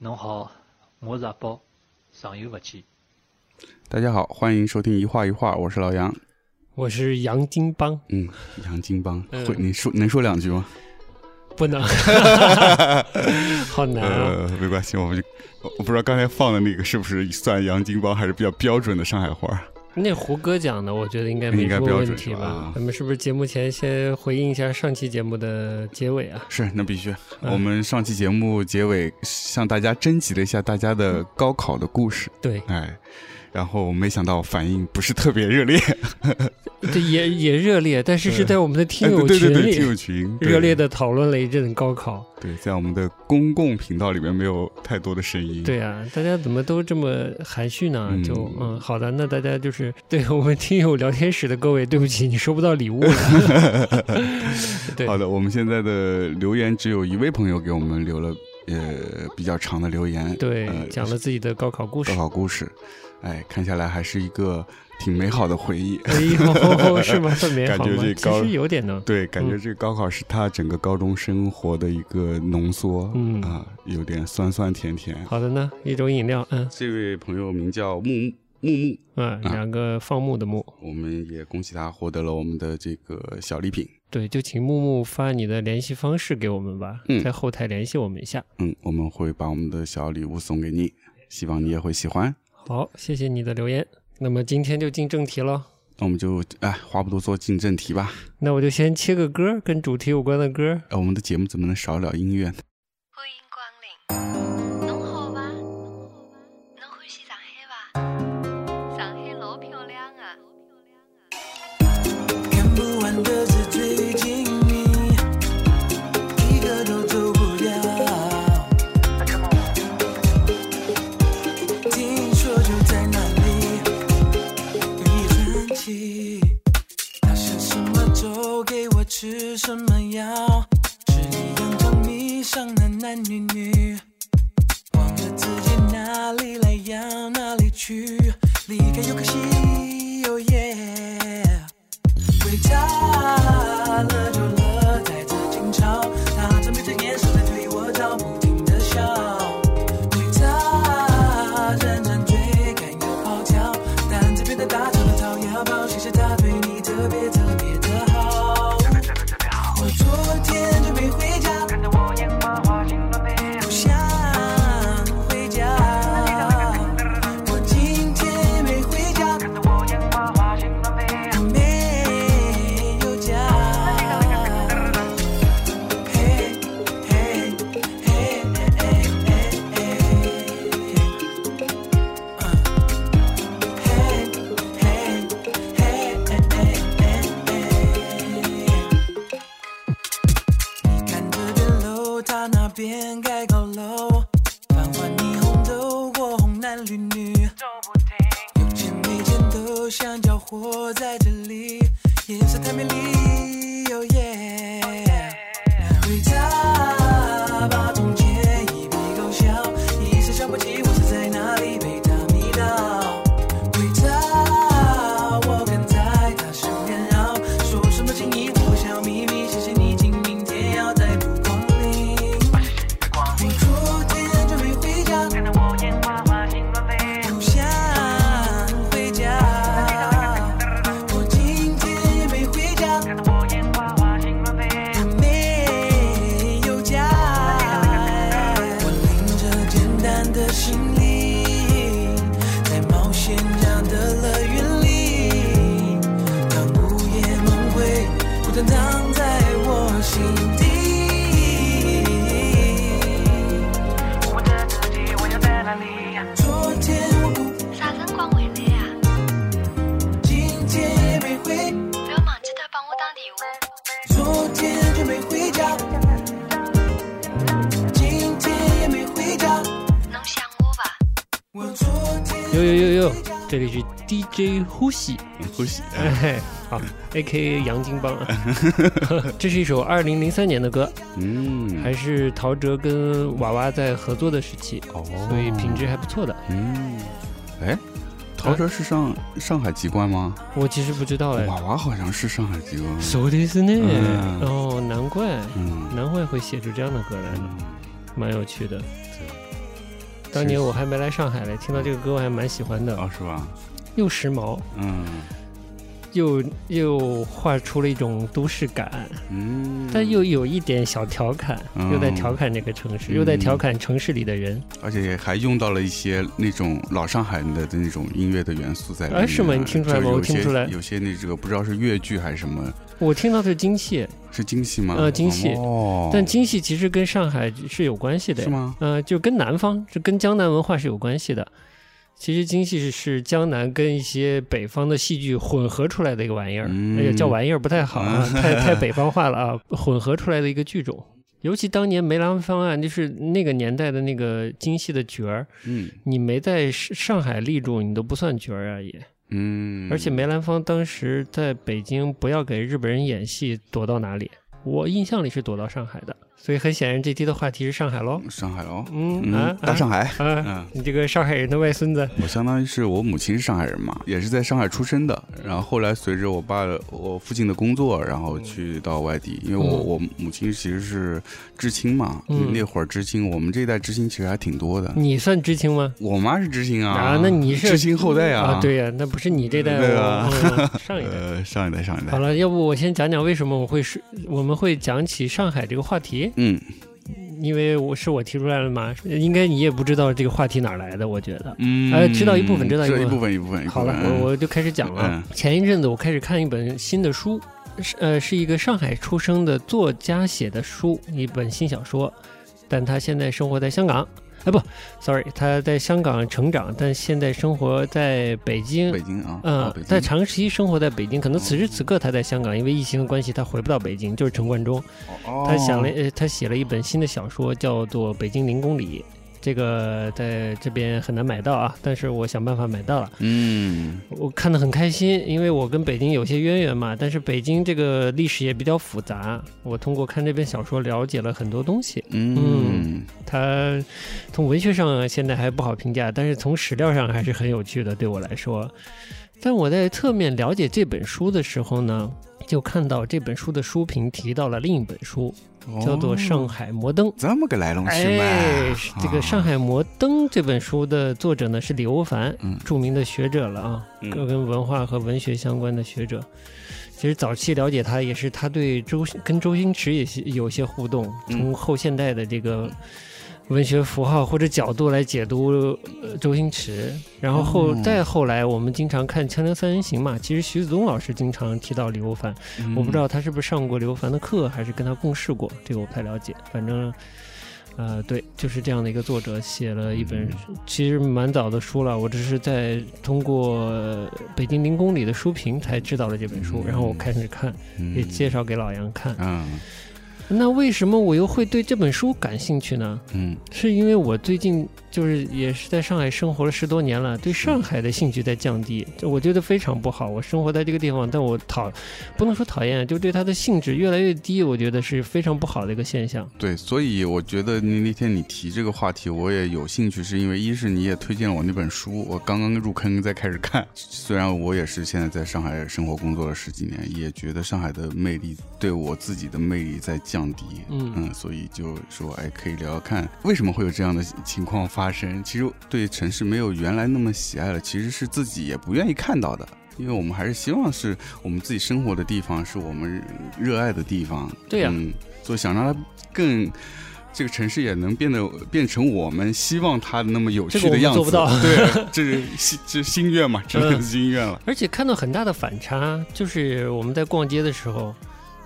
侬好，我是阿宝，上有勿见。大家好，欢迎收听一画一画，我是老杨。我是杨金邦，嗯，杨金邦，嗯会你说能说两句吗？不能，好难啊！呃，没关系，我们就我我不知道刚才放的那个是不是算杨金邦，还是比较标准的上海话。那胡歌讲的，我觉得应该没什么问题吧吧？咱们是不是节目前先回应一下上期节目的结尾啊？是，那必须。嗯我们上期节目结尾向大家征集了一下大家的高考的故事，对，哎，然后没想到反应不是特别热烈，这也也热烈，但是是在我们的听友哎 对对对对，群里听友群 热烈的讨论了一阵高考。对，在我们的公共频道里面没有太多的声音。对啊，大家怎么都这么含蓄呢？嗯就嗯，好的，那大家就是对我们听友聊天室的各位，对不起，你收不到礼物了。对，好的，我们现在的留言只有一位朋友给我们留了呃比较长的留言，对呃，讲了自己的高考故事高。考故事，哎，看下来还是一个挺美好的回忆。哎呦，是吗？特美好感觉？这高其实有点呢。对，感觉嗯这个高考是他整个高中生活的一个浓缩，嗯啊，有点酸酸甜甜。好的呢，一种饮料，嗯这位朋友名叫木木木木，嗯，两个放牧的牧，我们也恭喜他获得了我们的这个小礼品。对，就请木木发你的联系方式给我们吧，嗯在后台联系我们一下。嗯，我们会把我们的小礼物送给你，希望你也会喜欢。好，谢谢你的留言。那么今天就进正题喽，那我们就哎，话不多说，进正题吧。那我就先切个歌，跟主题有关的歌。呃，我们的节目怎么能少了音乐呢？欢迎光临。吃什么药，吃一样就迷上男男女女，忘了自己哪里来要哪里去，离开又可惜这里是 DJ 呼吸，呼吸，哎嘿，好，A K A 杨金邦啊。这是一首二零零三年的歌，嗯，还是陶喆跟娃娃在合作的时期，哦，所以品质还不错的。嗯，哎，陶喆是上上海籍贯吗？我其实不知道哎。娃娃好像是上海籍贯。そうですね。嗯哦，难怪，嗯难怪会写出这样的歌来，嗯，蛮有趣的。 当年我还没来上海嘞，听到这个歌我还蛮喜欢的，哦，是吧？又时髦，嗯又又画出了一种都市感，嗯，但又有一点小调侃，嗯又在调侃这个城市，嗯又在调侃城市里的人。而且还用到了一些那种老上海的那种音乐的元素在里面。啊是吗你听出来吗我听不出来有些那这个不知道是越剧还是什么，我听到的是京戏，是京戏吗？呃京戏哦，但京戏其实跟上海是有关系的，是？吗？呃，就跟南方，就跟江南文化是有关系的。其实京戏是是江南跟一些北方的戏剧混合出来的一个玩意儿，嗯哎呀，叫玩意儿不太好啊，太太北方化了啊，混合出来的一个剧种。尤其当年梅兰芳啊，就是那个年代的那个京戏的角儿，嗯你没在上上海立住，你都不算角儿啊也。嗯，而且梅兰芳当时在北京不要给日本人演戏，躲到哪里？我印象里是躲到上海的，所以很显然这期的话题是上海喽。上海喽，嗯啊，大上海。啊，嗯，你这个上海人的外孙子，我相当于是我母亲是上海人嘛，也是在上海出生的。然后后来随着我爸的我父亲的工作，然后去到外地，因为我、嗯我母亲其实是知青嘛，嗯那会儿知青，我们这一代知青其实还挺多的。你算知青吗？我妈是知青啊，啊那你是知青后代啊？啊，对呀、那不是你这代，对啊我嗯 上一代。呃，上一代，上一代。好了，要不我先讲讲为什么我会是我们会讲起上海这个话题，嗯因为我是我提出来了嘛，应该你也不知道这个话题哪来的，我觉得。嗯，呃知道一部分知道一部分好了，我我就开始讲了。嗯前一阵子我开始看一本新的书，是呃，是一个上海出生的作家写的书，一本新小说，但他现在生活在香港。哎，不，sorry，他在香港成长，但现在生活在北京。北京啊，嗯哦北，京。在长期生活在北京，可能此时此刻他在香港，因为疫情的关系，他回不到北京，就是陈冠中。哦他想了，呃，他写了一本新的小说，叫做《北京零公里》，这个在这边很难买到啊，但是我想办法买到了。嗯我看得很开心，因为我跟北京有些渊源嘛，但是北京这个历史也比较复杂，我通过看这本小说了解了很多东西。嗯它从文学上现在还不好评价，但是从史料上还是很有趣的，对我来说。但我在侧面了解这本书的时候呢，就看到这本书的书评提到了另一本书，叫做《上哦海摩登》。这么个来龙去脉哎啊。，这个《上海摩登》这本书的作者呢是李欧凡，嗯著名的学者了啊，各跟跟文化和文学相关的学者。其实早期了解他，也是他对周跟周星驰也是有些互动，嗯从后现代的这个文学符号或者角度来解读呃周星驰。然后后、哦再后来，我们经常看《锵锵三人行》嘛，其实徐子东老师经常提到李欧凡，嗯我不知道他是不是上过刘凡的课，还是跟他共事过，这个我不太了解。反正，呃，对，就是这样的一个作者写了一本，其实蛮早的书了。我只是在通过呃北京零公里的书评才知道了这本书，嗯然后我开始看，也介绍给老杨看。嗯那为什么我又会对这本书感兴趣呢？嗯是因为我最近就是也是在上海生活了十多年了，对上海的兴趣在降低，这我觉得非常不好。我生活在这个地方，但我讨不能说讨厌，就对它的兴致越来越低，我觉得是非常不好的一个现象。对，所以我觉得你那天你提这个话题，我也有兴趣，是因为一是你也推荐了我那本书，我刚刚入坑在开始看。虽然我也是现在在上海生活工作了十几年，也觉得上海的魅力对我自己的魅力在降低。嗯嗯，所以就说，哎，可以聊聊看为什么会有这样的情况发生。其实对城市没有原来那么喜爱了，其实是自己也不愿意看到的。因为我们还是希望是我们自己生活的地方，是我们热爱的地方。对呀嗯，所以想让它更，这个城市也能变得变成我们希望它的那么有趣的样子。做不到 对，这是心这是心愿嘛，这是嗯心愿了。而且看到很大的反差，就是我们在逛街的时候，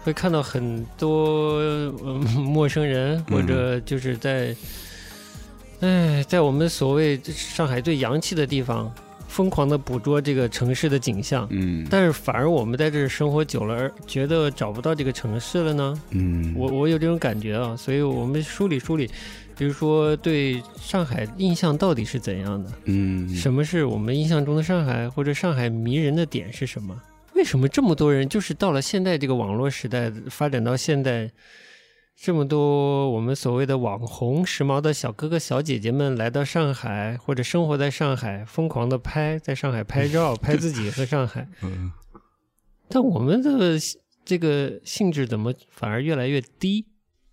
会看到很多、呃、陌生人，或者就是在，哎，在我们所谓上海最洋气的地方，疯狂的捕捉这个城市的景象。嗯，但是反而我们在这儿生活久了，而觉得找不到这个城市了呢？嗯，我我有这种感觉啊，所以我们梳理梳理，比如说对上海印象到底是怎样的？嗯，什么是我们印象中的上海，或者上海迷人的点是什么？为什么这么多人就是到了现在这个网络时代，发展到现在，这么多我们所谓的网红、时髦的小哥哥、小姐姐们来到上海，或者生活在上海，疯狂的拍，在上海拍照，拍自己和上海。嗯但我们的这个兴致怎么反而越来越低？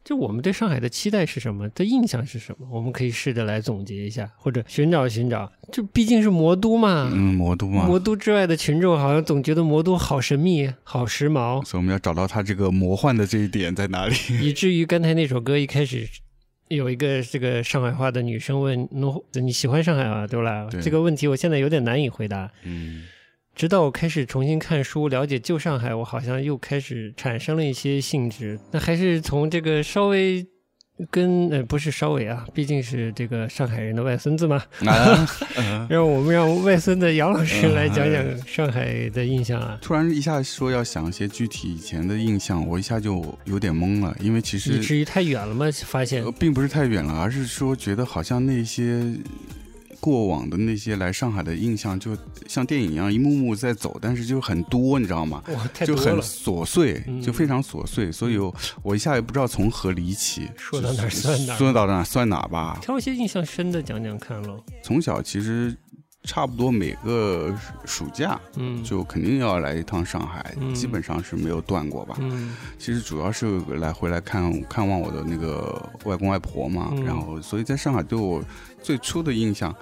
就我们对上海的期待是什么？的印象是什么？我们可以试着来总结一下，或者寻找寻找。这毕竟是魔都嘛，嗯，魔都嘛，魔都之外的群众好像总觉得魔都好神秘、好时髦，所以我们要找到它这个魔幻的这一点在哪里。以至于刚才那首歌一开始有一个这个上海话的女生问：“侬你喜欢上海吗？”对吧？对这个问题我现在有点难以回答。嗯，直到我开始重新看书，了解旧上海，我好像又开始产生了一些兴致。那还是从这个稍微跟呃不是稍微啊，毕竟是这个上海人的外孙子嘛，让我们让外孙的杨老师来讲讲上海的印象啊，突然一下说要想一些具体以前的印象，我一下就有点懵了，因为其实以实至于太远了吗？发现呃并不是太远了，而是说觉得好像那些过往的那些来上海的印象，就像电影一样一幕幕在走，但是就很多，你知道吗？就很琐碎，嗯就非常琐碎，所以我我一下也不知道从何离起，说到哪算哪说到哪算哪吧。挑一些印象深的讲讲看喽。从小其实差不多每个暑假嗯，就肯定要来一趟上海，嗯基本上是没有断过吧。嗯其实主要是来回来看看望我的那个外公外婆嘛，嗯然后所以在上海对我最初的印象，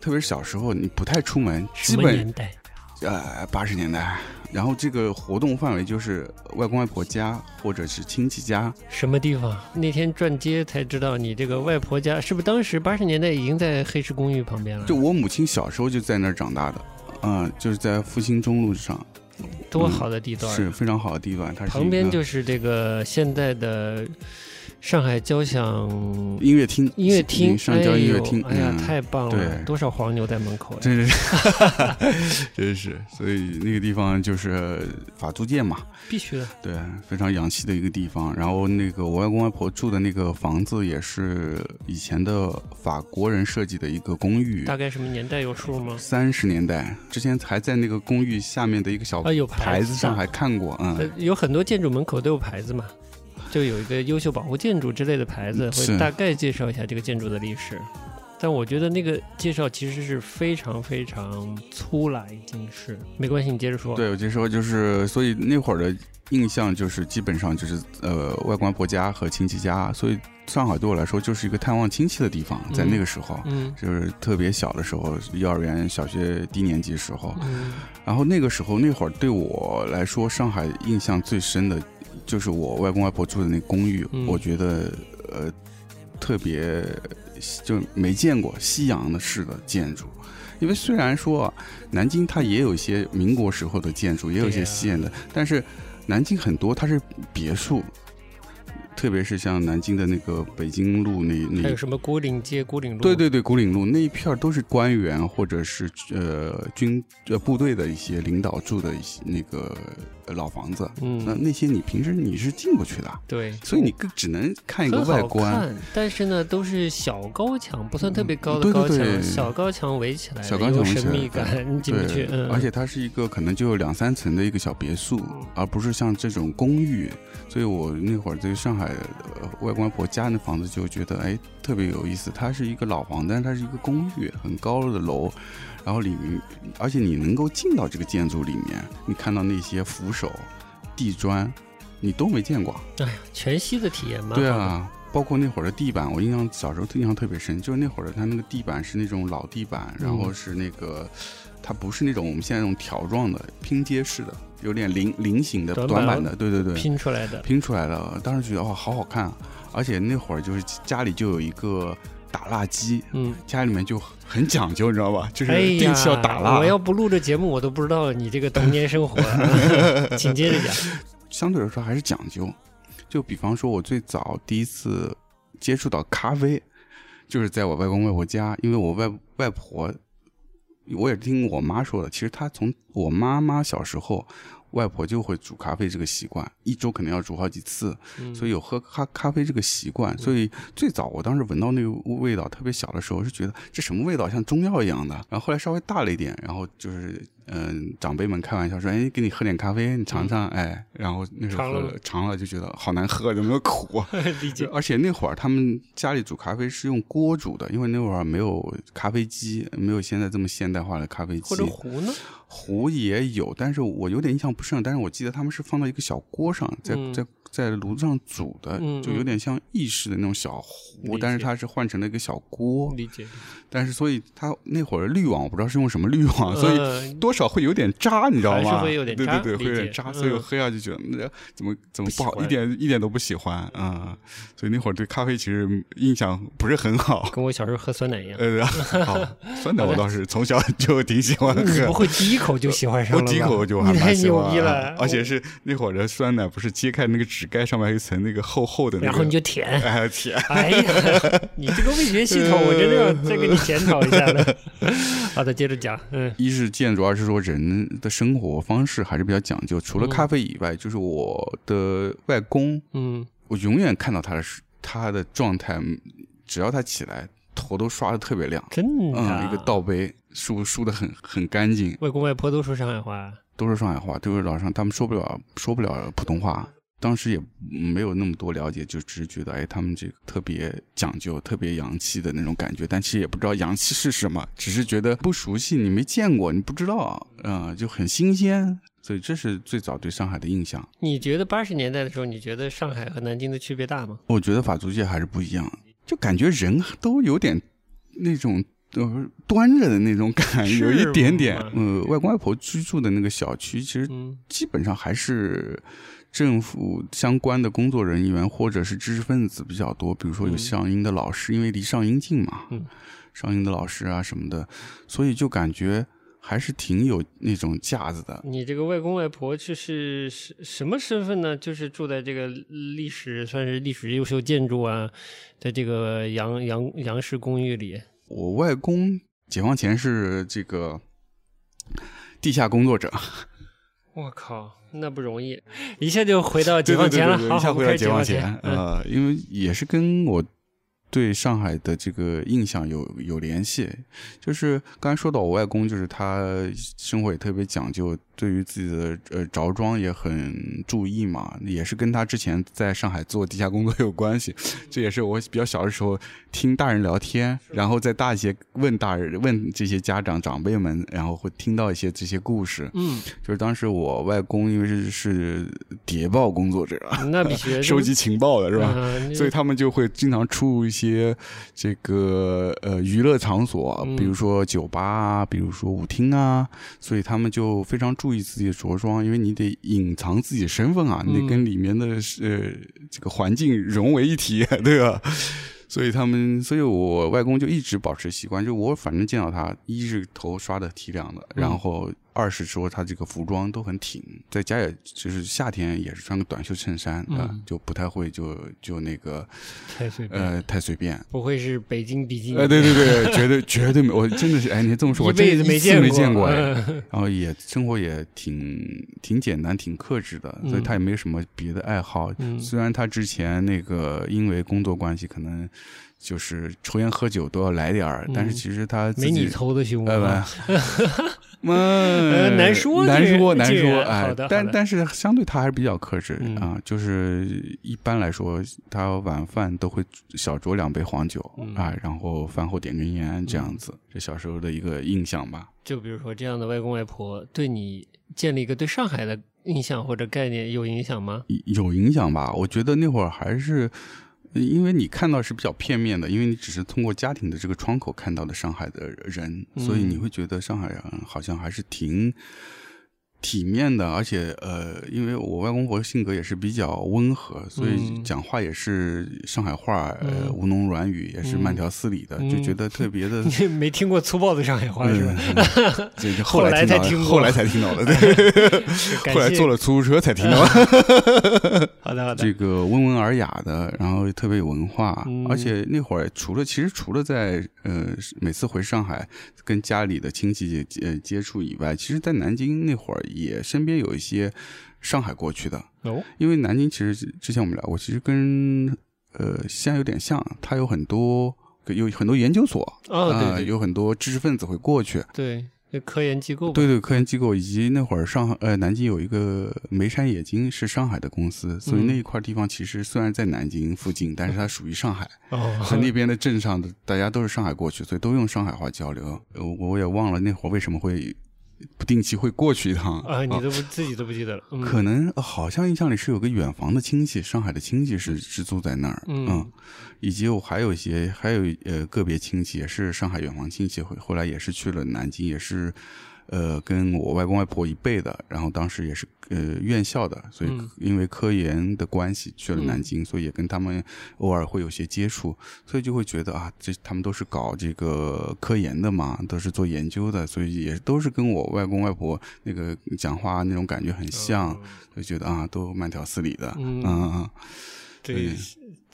特别是小时候你不太出门，基本年代？呃八十年代，然后这个活动范围就是外公外婆家或者是亲戚家，什么地方？那天转街才知道你这个外婆家是不是当时八十年代已经在黑石公寓旁边了？就我母亲小时候就在那儿长大的，嗯、就是在复兴中路上，多好的地段！是非常好的地段，它旁边就是这个现在的上海交响音乐厅，音乐厅，上交音乐厅，哎哎呀，嗯太棒了！对多少黄牛在门口呀？真是，真是，所以那个地方就是法租界嘛，必须的。对，非常洋气的一个地方。然后那个我外公外婆住的那个房子也是以前的法国人设计的一个公寓，大概什么年代有数吗？三十年代之前还在那个公寓下面的一个小啊，有牌子子上还看过，呃嗯，有很多建筑门口都有牌子嘛，就有一个优秀保护建筑之类的牌子，会大概介绍一下这个建筑的历史。但我觉得那个介绍其实是非常非常粗了，已经是没关系，你接着说。对，我接着说就是，所以那会儿的印象就是基本上就是呃外公外婆家和亲戚家，所以上海对我来说就是一个探望亲戚的地方，在那个时候。嗯就是特别小的时候，幼儿园、小学低年级时候，嗯然后那个时候那会儿对我来说，上海印象最深的，就是我外公外婆住的那公寓，嗯我觉得呃特别就没见过西洋的式的建筑。因为虽然说、啊、南京它也有一些民国时候的建筑，也有一些西洋的，但是南京很多它是别墅，特别是像南京的那个北京路那那还有什么古岭街、古岭路？对对对，古岭路那一片儿都是官员或者是呃军呃部队的一些领导住的一些那个呃老房子。那嗯，那那些你平时你是进不去的，对，所以你更只能看一个外观。但是呢，都是小高墙，不算特别高的高墙，对小高墙围起来的，小高墙有围起来神秘感，你进不去对。，嗯，而且它是一个可能就有两三层的一个小别墅，而不是像这种公寓。所以我那会儿在上海呃外公外婆家那房子就觉得哎特别有意思。它是一个老房，但是它是一个公寓，很高的楼，然后里面，而且你能够进到这个建筑里面，你看到那些扶手、地砖，你都没见过。哎呀，全息的体验嘛。对，啊，包括那会儿的地板，我印象小时候印象特别深，就是那会儿的它那个地板是那种老地板，然后是那个。它不是那种我们现在那种条状的拼接式的，有点菱菱形的短板的，对对对，拼出来的。拼出来的。当时觉得哇，好好看，啊而且那会儿就是家里就有一个打蜡机，嗯，家里面就很讲究，你知道吧？就是定期要打蜡。我要不录这节目，我都不知道你这个童年生活啊。请接着讲。相对来说还是讲究。就比方说，我最早第一次接触到咖啡，就是在我外公外婆家，因为我外外婆，我也听我妈说的，其实她从我妈妈小时候，外婆就会煮咖啡这个习惯，一周可能要煮好几次，嗯所以有喝咖咖啡这个习惯。所以最早我当时闻到那个味道，特别小的时候是觉得这什么味道，像中药一样的。然后后来稍微大了一点，然后就是嗯、长辈们开玩笑说，哎，给你喝点咖啡，你尝尝，哎，然后那时候喝尝了尝了就觉得好难喝，有没有苦啊？理解。而且那会儿他们家里煮咖啡是用锅煮的，因为那会儿没有咖啡机，没有现在这么现代化的咖啡机。或者壶呢？壶也有，但是我有点印象不深。但是我记得他们是放到一个小锅上，在、嗯在在炉子上煮的，嗯就有点像意式的那种小壶，但是它是换成了一个小锅。理解。但是所以它那会儿滤网我不知道是用什么滤网，所以嗯多少会有点渣，你知道吗？是会有点渣对对对，会有点渣，所以我嗯喝下去觉得那怎么怎么不好，不一点一点都不喜欢啊、嗯所以那会儿对咖啡其实印象不是很好。跟我小时候喝酸奶一样。呃，好，酸奶我倒是从小就挺喜欢你不。会第一口就喜欢上我了我？第一口就 还蛮喜欢啊牛逼了，而且是那会儿的酸奶，不是揭开那个纸盖上面一层那个厚厚的那个，然后你就舔。哎舔，哎呀，你这个味觉系统，我真的要再给你检讨一下了。好的，接着讲。嗯一是建筑，二是说人的生活方式还是比较讲究。除了嗯咖啡以外，就是我的外公，嗯，我永远看到他的时他的状态，只要他起来，头都刷的特别亮，真的啊。嗯，一个倒杯梳梳的很很干净，外公外婆都说上海话。都是上海话，都是老上，他们说不了说不了普通话。当时也没有那么多了解，就只是觉得，哎，他们这个特别讲究、特别洋气的那种感觉，但其实也不知道洋气是什么，只是觉得不熟悉，你没见过，你不知道，嗯、就很新鲜，所以这是最早对上海的印象。你觉得八十年代的时候，你觉得上海和南京的区别大吗？我觉得法租界还是不一样，就感觉人都有点那种呃端着的那种感觉，有一点点吗。呃，外公外婆居住的那个小区，其实嗯基本上还是政府相关的工作人员或者是知识分子比较多，比如说有嗯上音的老师，因为离上音近嘛，嗯上音的老师啊什么的，所以就感觉还是挺有那种架子的。你这个外公外婆就是什什么身份呢？就是住在这个历史算是历史优秀建筑啊，在这个杨杨杨氏公寓里。我外公解放前是这个地下工作者，我靠，那不容易，一下就回到解放前了。对对对对好，一下回到解放前，嗯呃，因为也是跟我对上海的这个印象有有联系。就是刚才说到我外公，就是他生活也特别讲究，对于自己的呃着装也很注意嘛，也是跟他之前在上海做地下工作有关系。这也是我比较小的时候听大人聊天，然后在大一些问大人问这些家长长辈们，然后会听到一些这些故事。嗯，就是当时我外公因为是是谍报工作者，那必须 收集情报的是吧？嗯所以他们就会经常出入一些这个呃娱乐场所，嗯比如说酒吧啊，比如说舞厅啊，所以他们就非常注意自己的着装，因为你得隐藏自己身份啊，你得嗯。跟里面的呃这个环境融为一体，对吧？所以他们，所以我外公就一直保持习惯，就我反正见到他，一是头刷的提亮的，嗯。然后二是说他这个服装都很挺，在家也就是夏天也是穿个短袖衬衫啊、嗯就不太会就就那个太随便，呃太随便。不会是北京比基尼？呃，对对对，绝对绝对没，我真的是，哎，你这么说，我一辈子真一次没见过，哎，嗯然后也生活也挺挺简单，挺克制的，所以嗯他也没什么别的爱好。嗯虽然他之前那个因为工作关系，可能就是抽烟喝酒都要来点儿，但是嗯其实他没你抽的凶呃啊！不，嗯，难说难说难说，哎好的，但但是相对他还是比较克制嗯啊，就是一般来说，他晚饭都会小酌两杯黄酒嗯啊，然后饭后点根烟这样子，这小时候的一个印象吧。就比如说这样的外公外婆，对你建立一个对上海的印象或者概念有影响吗？有影响吧？我觉得那会儿还是，呃因为你看到是比较片面的，因为你只是通过家庭的这个窗口看到的上海的人，嗯所以你会觉得上海人好像还是挺体面的，而且呃，因为我外公婆性格也是比较温和，所以嗯讲话也是上海话，呃，嗯吴侬软语，也是嗯慢条斯理的，嗯就觉得特别的。你没听过粗暴的上海话是吧？后后来才听后来才听到的，对，后来坐了出租车才听到。好的好的这，个温文尔雅的，然后特别有文化，嗯而且那会儿除了其实除了在呃每次回上海跟家里的亲戚接呃接触以外，其实在南京那会儿也身边有一些上海过去的，哦，因为南京其实之前我们聊过，其实跟呃西安有点像，它有很多有很多研究所哦对呃对有很多知识分子会过去，对，那科研机构。对对，科研机构以及那会儿上海呃南京有一个眉山冶金是上海的公司，所以嗯那一块地方其实虽然在南京附近，但是它属于上海。哦，和那边的镇上的大家都是上海过去，所以都用上海话交流。我我也忘了那会儿为什么会不定期会过去一趟。啊，你都不自己都不记得了。嗯。可能呃好像印象里是有个远房的亲戚，上海的亲戚是是住在那儿，嗯。以及我还有一些还有呃个别亲戚也是上海远房亲戚，后后来也是去了南京，也是呃跟我外公外婆一辈的，然后当时也是呃院校的，所以嗯。因为科研的关系去了南京，所以也跟他们偶尔会有些接触，所以就会觉得啊，这他们都是搞这个科研的嘛，都是做研究的，所以也都是跟我外公外婆那个讲话那种感觉很像，就觉得啊，都慢条斯理的，嗯。嗯嗯对对，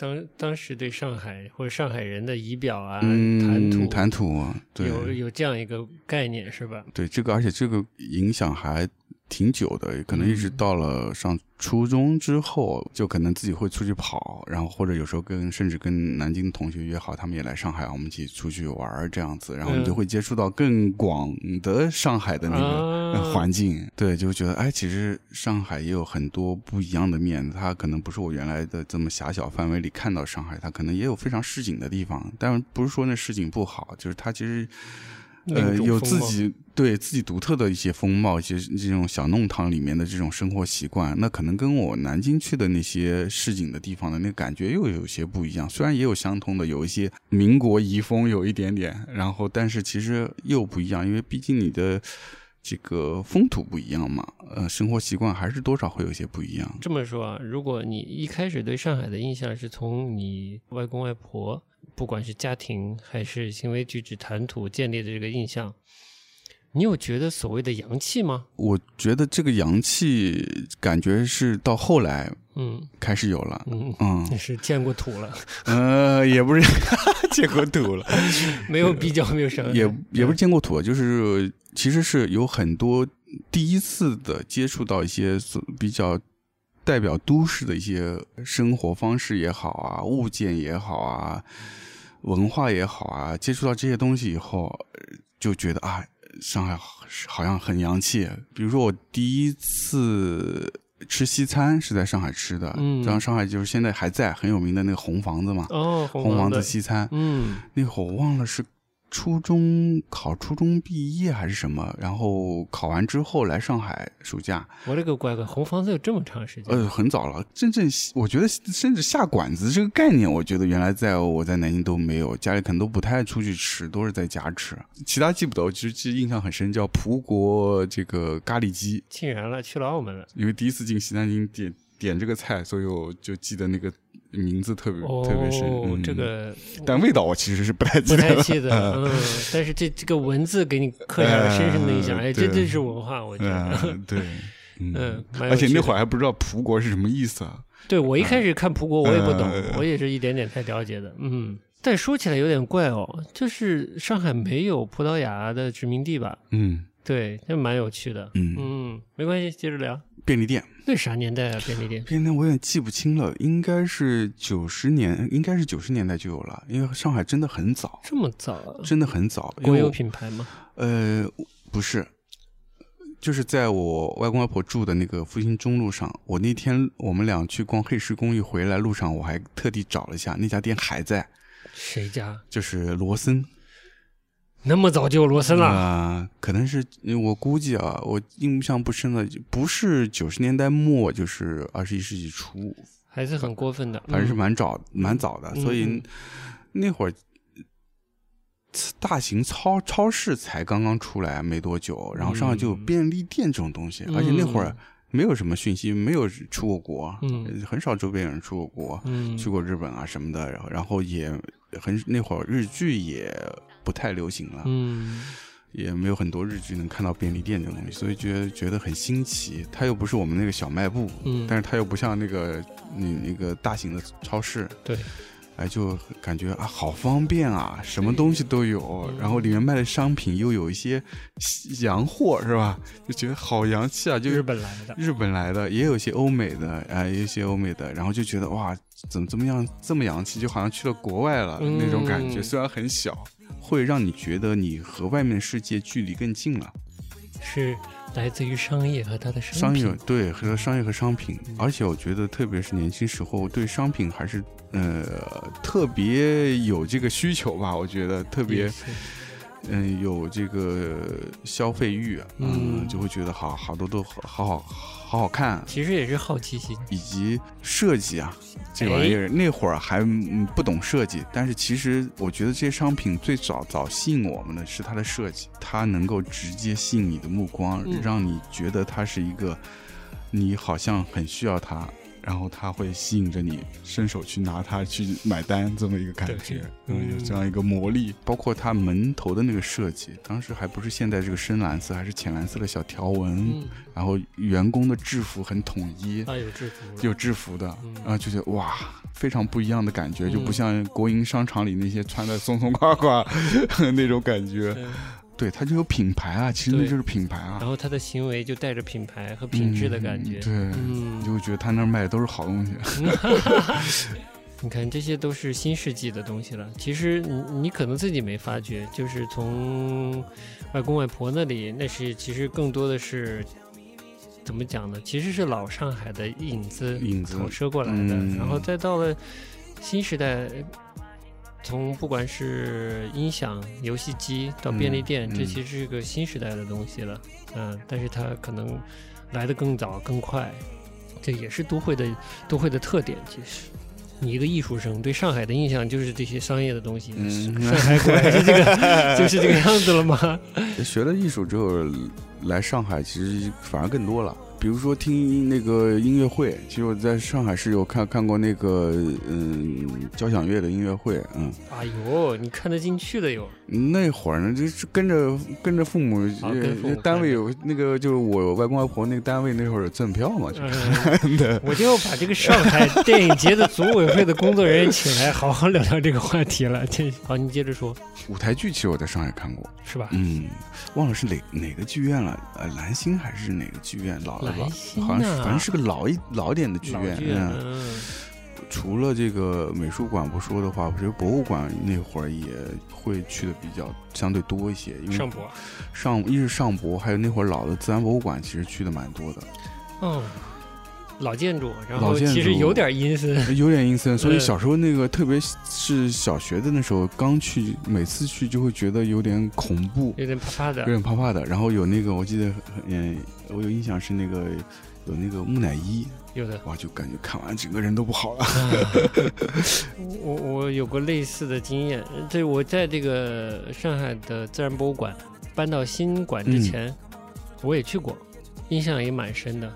当当时对上海或者上海人的仪表啊、嗯，谈吐、谈吐，对，有有这样一个概念是吧？对这个，而且这个影响还挺久的，可能一直嗯到了上初中之后，就可能自己会出去跑，然后或者有时候跟甚至跟南京同学约好，他们也来上海，我们一起出去玩儿这样子，然后你就嗯会接触到更广的上海的那个环境，对，就觉得哎，其实上海也有很多不一样的面，它可能不是我原来的这么狭小范围里看到上海，它可能也有非常市井的地方，但不是说那市井不好，就是它其实。呃，有自己对自己独特的一些风貌，一些这种小弄堂里面的这种生活习惯，那可能跟我南京去的那些市井的地方的那个感觉又有些不一样。虽然也有相通的，有一些民国遗风有一点点，然后但是其实又不一样，因为毕竟你的这个风土不一样嘛，呃，生活习惯还是多少会有些不一样。这么说啊，如果你一开始对上海的印象是从你外公外婆，不管是家庭还是行为举止、谈吐建立的这个印象，你有觉得所谓的洋气吗？我觉得这个洋气感觉是到后来嗯。开始有了，嗯，嗯。你是见过土了，呃，也不是。见过土了。没有比较，没有什么，也也不是见过土，就是其实是有很多第一次的接触到一些比较代表都市的一些生活方式也好啊，物件也好啊，文化也好啊，接触到这些东西以后，呃就觉得啊，上海好好像很洋气。比如说我第一次。吃西餐是在上海吃的，嗯。然后上海就是现在还在很有名的那个红房子嘛，哦，红房子西餐，嗯。那会儿我忘了是初中考初中毕业还是什么，然后考完之后来上海暑假，我勒个乖乖，红房子有这么长时间？呃，很早了。真正我觉得甚至下馆子这个概念，我觉得原来在我在南京都没有，家里可能都不太出去吃，都是在家吃。其他记不得，我其实记印象很深，叫葡国这个咖喱鸡，庆元了，去了澳门了。因为第一次进西餐厅点点这个菜，所以我就记得那个名字特别、哦，特别深。嗯这个但味道我其实是不太记不得不。太记得，嗯，但是这这个文字给你刻下了深深的印象，这对这是文化，我觉得。嗯，对，嗯而且那会儿还不知道葡国是什么意思啊。对我一开始看葡国我也不懂呃，我也是一点点才了解的，嗯。但说起来有点怪哦，就是上海没有葡萄牙的殖民地吧？嗯对，这蛮有趣的。嗯，嗯，没关系，接着聊。便利店，那啥年代啊？便利店？便利店我有点记不清了，应该是九十年，应该是九十年代就有了，因为上海真的很早，这么早啊？真的很早。因国有品牌吗？呃，不是，就是在我外公外婆住的那个复兴中路上，我那天我们俩去逛黑石公寓回来路上，我还特地找了一下，那家店还在，谁家？就是罗森。那么早就有罗森了？啊、可能是我估计啊，我印象不深了，不是九十年代末，就是二十一世纪初，还是很过分的。反正是嗯蛮早、蛮早的，嗯。所以嗯。那会儿大型超超市才刚刚出来没多久，然后上海就有嗯。便利店这种东西，而且那会儿嗯没有什么讯息，没有出过国，嗯。很少周边有人出过国，嗯，去过日本啊什么的，然后然后也很那会儿日剧也不太流行了，嗯也没有很多日剧能看到便利店这种东西，所以觉得觉得很新奇。它又不是我们那个小卖部，嗯，但是它又不像那个你那个大型的超市，对，哎，就感觉啊好方便啊，什么东西都有，嗯然后里面卖的商品又有一些洋货，是吧？就觉得好洋气啊，就日本来的。日本来的，也有一些欧美的，啊、也有一些欧美的，然后就觉得哇，怎么怎么样这么洋气，就好像去了国外了、嗯那种感觉。虽然很小，会让你觉得你和外面世界距离更近了。是来自于商业和它的商商。业对和商业和商品，而且我觉得特别是年轻时候对商品还是呃特别有这个需求吧，我觉得特别嗯有这个消费欲啊，嗯嗯，就会觉得好好多都好好好好好看，其实也是好奇心。以及设计啊，这玩意儿那会儿还嗯不懂设计，但是其实我觉得这些商品最早早吸引我们的是它的设计，它能够直接吸引你的目光，嗯让你觉得它是一个你好像很需要它。然后它会吸引着你伸手去拿它去买单，这么一个感觉，嗯，有嗯这样一个魔力。包括它门头的那个设计，当时还不是现在这个深蓝色，还是浅蓝色的小条纹，嗯，然后员工的制服很统一，啊，有制服，有制服的，嗯然后就觉得哇，非常不一样的感觉，嗯就不像国营商场里那些穿的松松垮垮 那种感觉。嗯对，它就有品牌啊，其实就是品牌啊然，后他的行为就带着品牌和品质的感觉。嗯对，嗯你就会觉得他那儿卖的都是好东西。你看，这些都是新世纪的东西了。其实你你可能自己没发觉，就是从外公外婆那里，那是其实更多的是怎么讲呢？其实是老上海的影子影子投射过来的，嗯然后再到了新时代。从不管是音响、游戏机到便利店，这其实是个新时代的东西了。嗯，但是它可能来的更早、更快，这也是都会的都会的特点。其实，你一个艺术生对上海的印象就是这些商业的东西。嗯上海果然是这个，就是这个样子了吗？学了艺术之后来上海，其实反而更多了。比如说听那个音乐会，其实我在上海是有看看过那个嗯交响乐的音乐会，嗯，哎呦，你看得进去的哟。那会儿呢，就是跟着跟着父母，啊父母呃单位有那个就是我外公外婆那个单位那会儿有赠票嘛，就嗯，我就要把这个上海电影节的组委会的工作人员请来，好好聊聊这个话题了。这 好，你接着说，舞台剧，其实我在上海看过，是吧？嗯，忘了是哪哪个剧院了，呃，蓝星还是哪个剧院？老好像是啊。反正是个老一老一点的剧院，嗯。嗯，除了这个美术馆不说的话，我觉得博物馆那会儿也会去的比较相对多一些，因为上博，上一是上博，还有那会儿老的自然博物馆，其实去的蛮多的，嗯，老建筑，然后其实有点阴森，有点阴森。所以嗯小时候那个，特别是小学的那时候，刚去，每次去就会觉得有点恐怖，有点怕怕的有。点怕怕的。然后有那个，我记得，嗯，我有印象是那个有那个木乃伊，有的，哇，就感觉看完整个人都不好了。我我有过类似的经验，对我在这个上海的自然博物馆搬到新馆之前，我也去过，印象也蛮深的。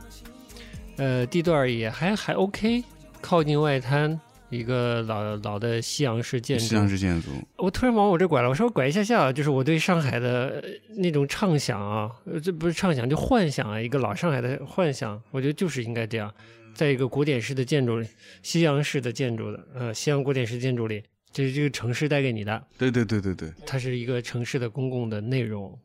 呃，地段也还还 OK，靠近外滩，一个老老的西洋式建筑。西洋。式建筑，我突然往我这拐了，我稍微拐一下下，就是我对上海的呃那种畅想啊，呃这不是畅想，就幻想啊，一个老上海的 幻想，我觉得就是应该这样，在一个古典式的建筑里，西洋式的建筑的，呃，西洋古典式建筑里，这是这个城市带给你的，对对对对对，它是一个城市的公共的内容，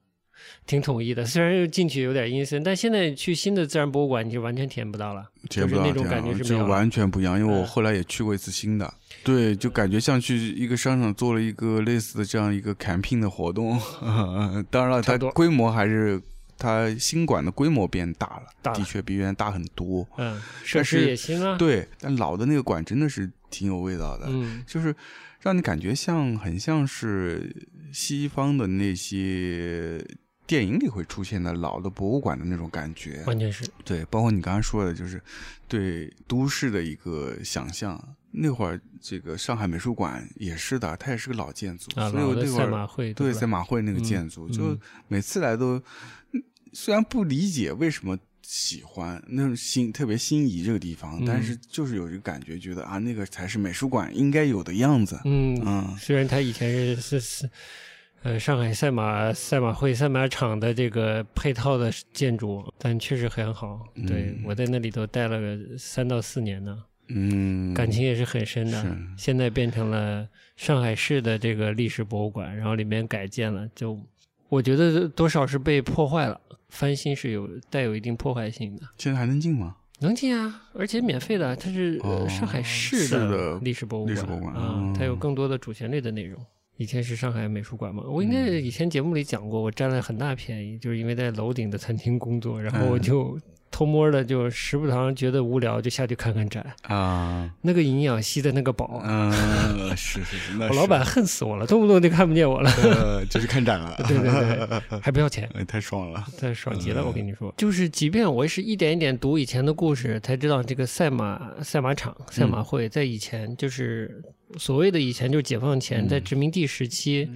挺统一的。虽然进去有点阴森，但现在去新的自然博物馆，你就完全体验不到了。体验不到就是那种感觉是没就完全不一样。因为我嗯后来也去过一次新的，对，就感觉像去一个商场做了一个类似的这样一个 camping 的活动。当然了，它规模还是它新馆的规模变大了，大了的确比原来大很多。嗯，设施也新了。，对，但老的那个馆真的是挺有味道的，嗯，就是让你感觉像很像是西方的那些。电影里会出现的老的博物馆的那种感觉，完全是。对，包括你刚刚说的，就是对都市的一个想象。那会儿这个上海美术馆也是的，它也是个老建筑，啊，所以老的赛我那会儿马会对吧赛马会那个嗯建筑，嗯就每次来都，嗯虽然不理解为什么喜欢那种心特别心仪这个地方，嗯但是就是有一个感觉，觉得啊，那个才是美术馆应该有的样子。嗯，嗯，虽然它以前是是是，呃，上海赛马赛马会赛马场的这个配套的建筑，但确实很好。对、嗯我在那里头待了个三到四年呢，嗯，感情也是很深的。现在变成了上海市的这个历史博物馆，然后里面改建了，就我觉得多少是被破坏了，翻新是有带有一定破坏性的。现在还能进吗？能进啊，而且免费的，它是、上海市市的历史博物馆，嗯，它有更多的主旋律的内容。以前是上海美术馆嘛，我应该嗯。以前节目里讲过，我占了很大便宜，就是因为在楼顶的餐厅工作，然后我嗯。就偷摸的就时不常觉得无聊就下去看看展，啊，那个营养吸的那个饱，嗯，是是是，我老板恨死我了，动不动就看不见我了，呃，就去看展了，对对对，还不要钱。哎太爽了，太爽极了！嗯我跟你说，就是即便我是一点一点读以前的故事，才知道这个赛马赛马场、赛马会在以前就是所谓的以前，就是解放前，嗯在殖民地时期，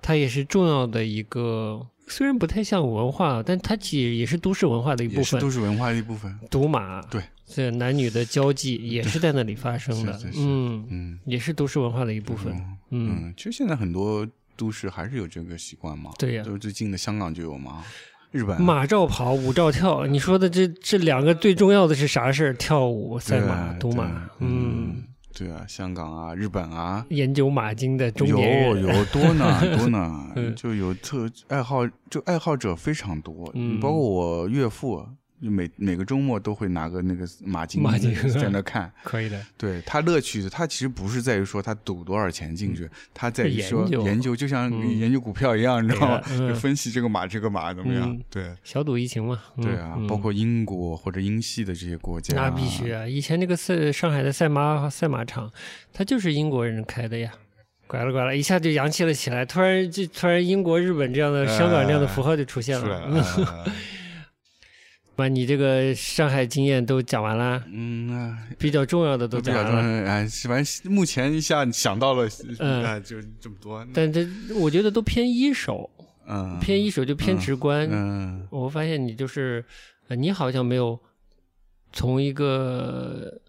它也是重要的一个，虽然不太像文化，但它其实也是都市文化的一部分。也是都。市文化的一部分，赌马，对，这男女的交际也是在那里发生的。是是，是。嗯，嗯。也是都市文化的一部分，嗯，嗯，其实现在很多都市还是有这个习惯嘛，对呀。就最近的香港就有嘛，日本。马照跑，舞照跳。你说的这这两个最重要的是啥事儿？跳舞、赛马、赌马，嗯，对啊，香港啊，日本啊，研究马经的中有年人，有多呢 多呢嗯，就有特爱好，就爱好者非常多，嗯。包括我岳父。就每每个周末都会拿个那个马经马经在那看，可以的。对他乐趣，他其实不是在于说他赌多少钱进去，他在研究研究，就像嗯研究股票一样，你知道吗？嗯就分析这个马这个马怎么样嗯？对小赌怡情嘛，嗯对啊，嗯包括英国或者英系的这些国家，那必须啊！以前那个赛上海的赛马赛马场，它就是英国人开的呀。拐了拐了，一下就洋气了起来。突然就突然英国、日本这样的、香港这样的符号就出现了。了。嗯把你这个上海经验都讲完了，嗯啊，比较重要的都讲完了。要。哎，是反正目前一下想到了，嗯啊，就这么多。但这我觉得都偏一手，嗯，偏一手就偏直观。嗯我发现你就是，呃，你好像没有从一个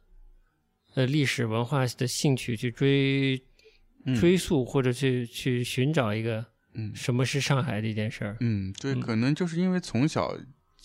呃历史文化的兴趣去追嗯追溯，或者去去寻找一个嗯什么是上海这件事儿。嗯，对，嗯可能就是因为从小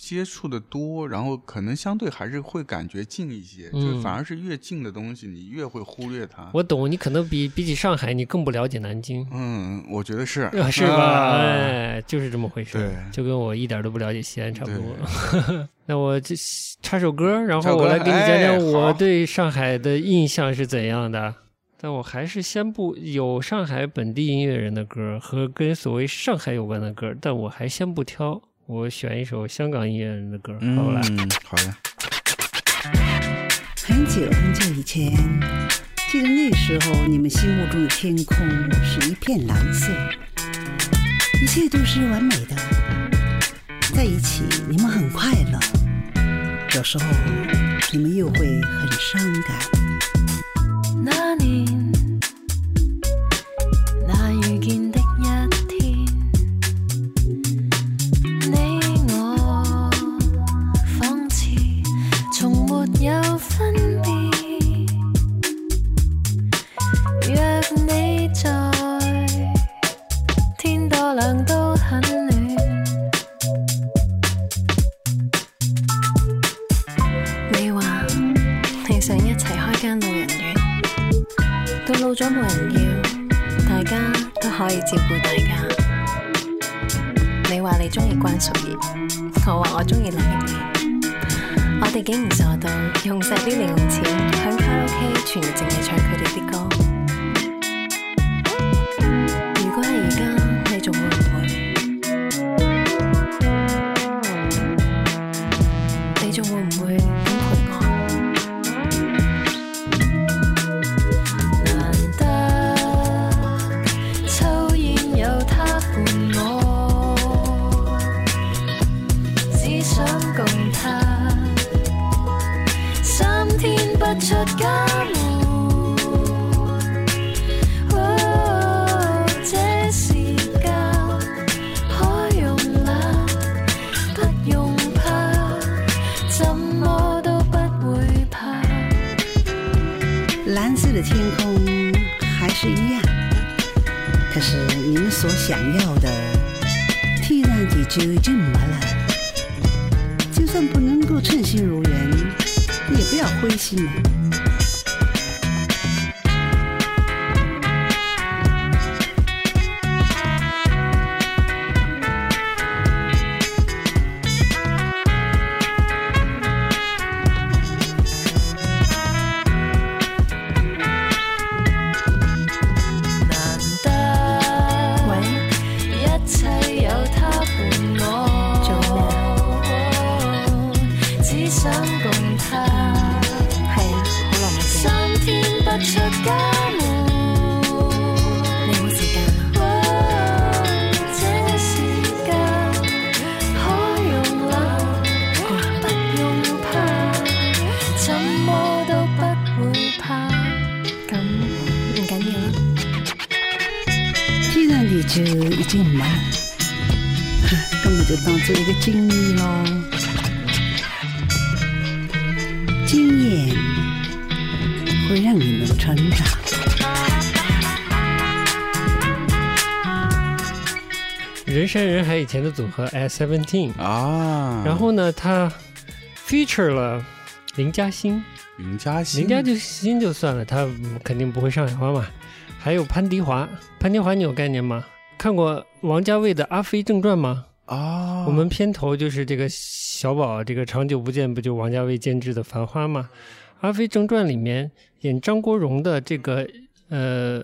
接触的多，然后可能相对还是会感觉近一些，就嗯反而是越近的东西，你越会忽略它。我懂，你可能比比起上海，你更不了解南京。嗯，我觉得是，啊 是吧？啊哎，就是这么回事，对就跟我一点都不了解西安差不对多。那我这插首歌，然后我来给你讲哎讲我对上海的印象是怎样的。但我还是先不有上海本地音乐人的歌和跟所谓上海有关的歌，但我还先不挑，我选一首香港音乐人的歌，好吧？嗯，好的，很久很久以前，记得那时候你们心目中的天空是一片蓝色，一切都是完美的，在一起你们很快乐，有时候你们又会很伤感。那年，那你就已經唔係啦，根本就当做一个经历咯。经验会让你们成长。人山人海以前的组合 S Seventeen，啊，然后呢，他 feature 了林嘉欣，林嘉欣，林嘉就欣就算了，他嗯肯定不会上海话嘛。还有潘迪华，潘迪华你有概念吗？看过王家卫的《阿飞正传》吗？啊，我们片头就是这个小宝，这个长久不见，不就王家卫监制的《繁花》吗？《阿飞正传》里面演张国荣的这个呃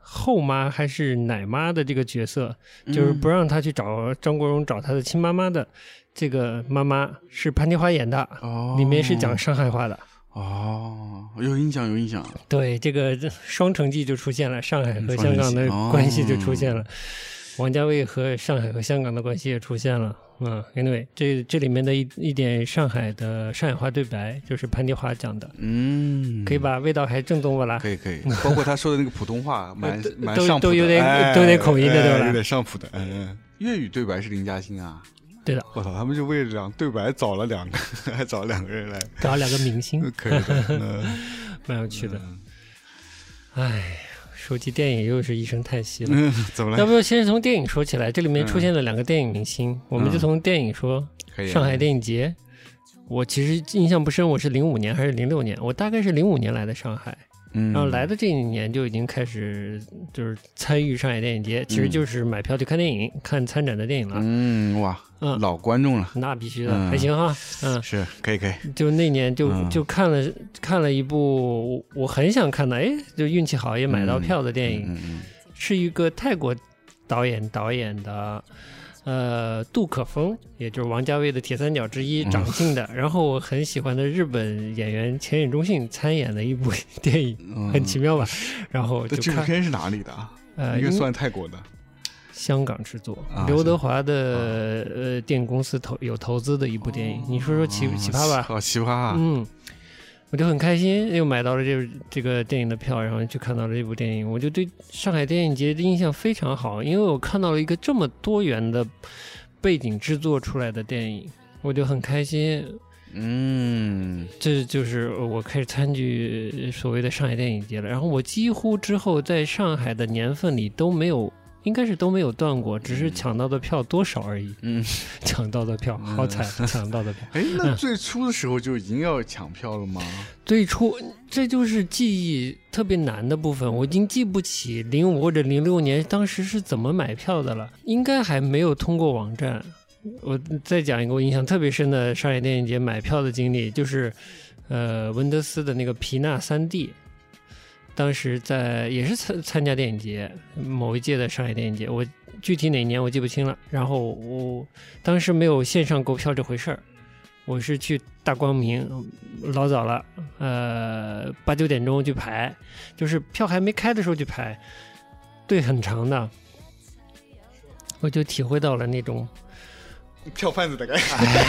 后妈还是奶妈的这个角色，就是不让他去找张国荣找他的亲妈妈的这个妈妈是潘迪华演的，哦，里面是讲上海话的。哦，有印象有印象，对，这个双城记就出现了，上海和香港的关系就出现了，王家卫和上海和香港的关系也出现了。嗯，anyway，这这里面的一一点上海的上海话对白就是潘迪华讲的，嗯，可以吧？味道还正宗不啦？可以可以，包括他说的那个普通话，蛮都蛮上都都有点哎都有点口音的对吧哎有点上谱的，嗯嗯。粤语对白是林嘉欣啊，对的，我操，他们就为了讲对白找了两个，还找了两个人来，找两个明星，可以的，嗯 蛮有趣的。唉，说起电影又是一声叹息了。嗯，怎么了？要不先从电影说起来，这里面出现了两个电影明星，我们就从电影说。上海电影节，我其实印象不深，我是零五年还是零六年？我大概是零五年来的上海，嗯，然后来的这一年就已经开始就是参与上海电影节，其实就是买票去看电影，看参展的电影了。嗯，哇，嗯，老观众了，那必须的，嗯。还行哈。嗯，是可以可以，就那年就嗯。就看了看了一部我很想看的，哎，就运气好也买到票的电影，是一个泰国导演导演的，呃，杜可风，也就是王家卫的铁三角之一，嗯长进的。然后我很喜欢的日本演员浅野忠信参演的一部电影，嗯，很奇妙吧？然后这就看，纪录片是哪里的啊？呃，应该算泰国的，香港制作啊，刘德华的呃电影公司投有投资的一部电影，你说说奇奇葩吧？好奇葩啊！嗯，我就很开心，又买到了这这个电影的票，然后去看到了这部电影，我就对上海电影节的印象非常好，因为我看到了一个这么多元的背景制作出来的电影，我就很开心。嗯，这就是我开始参与所谓的上海电影节了。然后我几乎之后在上海的年份里都没有，应该是都没有断过，只是抢到的票多少而已。嗯，抢到的票，好惨，抢到的票。哎，那最初的时候就已经要抢票了吗？最初，这就是记忆特别难的部分，我已经记不起零五或者零六年当时是怎么买票的了，应该还没有通过网站。我再讲一个我印象特别深的上海电影节买票的经历，就是呃文德斯的那个皮纳三 D，当时在也是参参加电影节某一届的上海电影节，我具体哪年我记不清了。然后我当时没有线上购票这回事儿，我是去大光明，老早了，呃，八九点钟去排，就是票还没开的时候去排，队很长的，我就体会到了那种票贩子的感觉，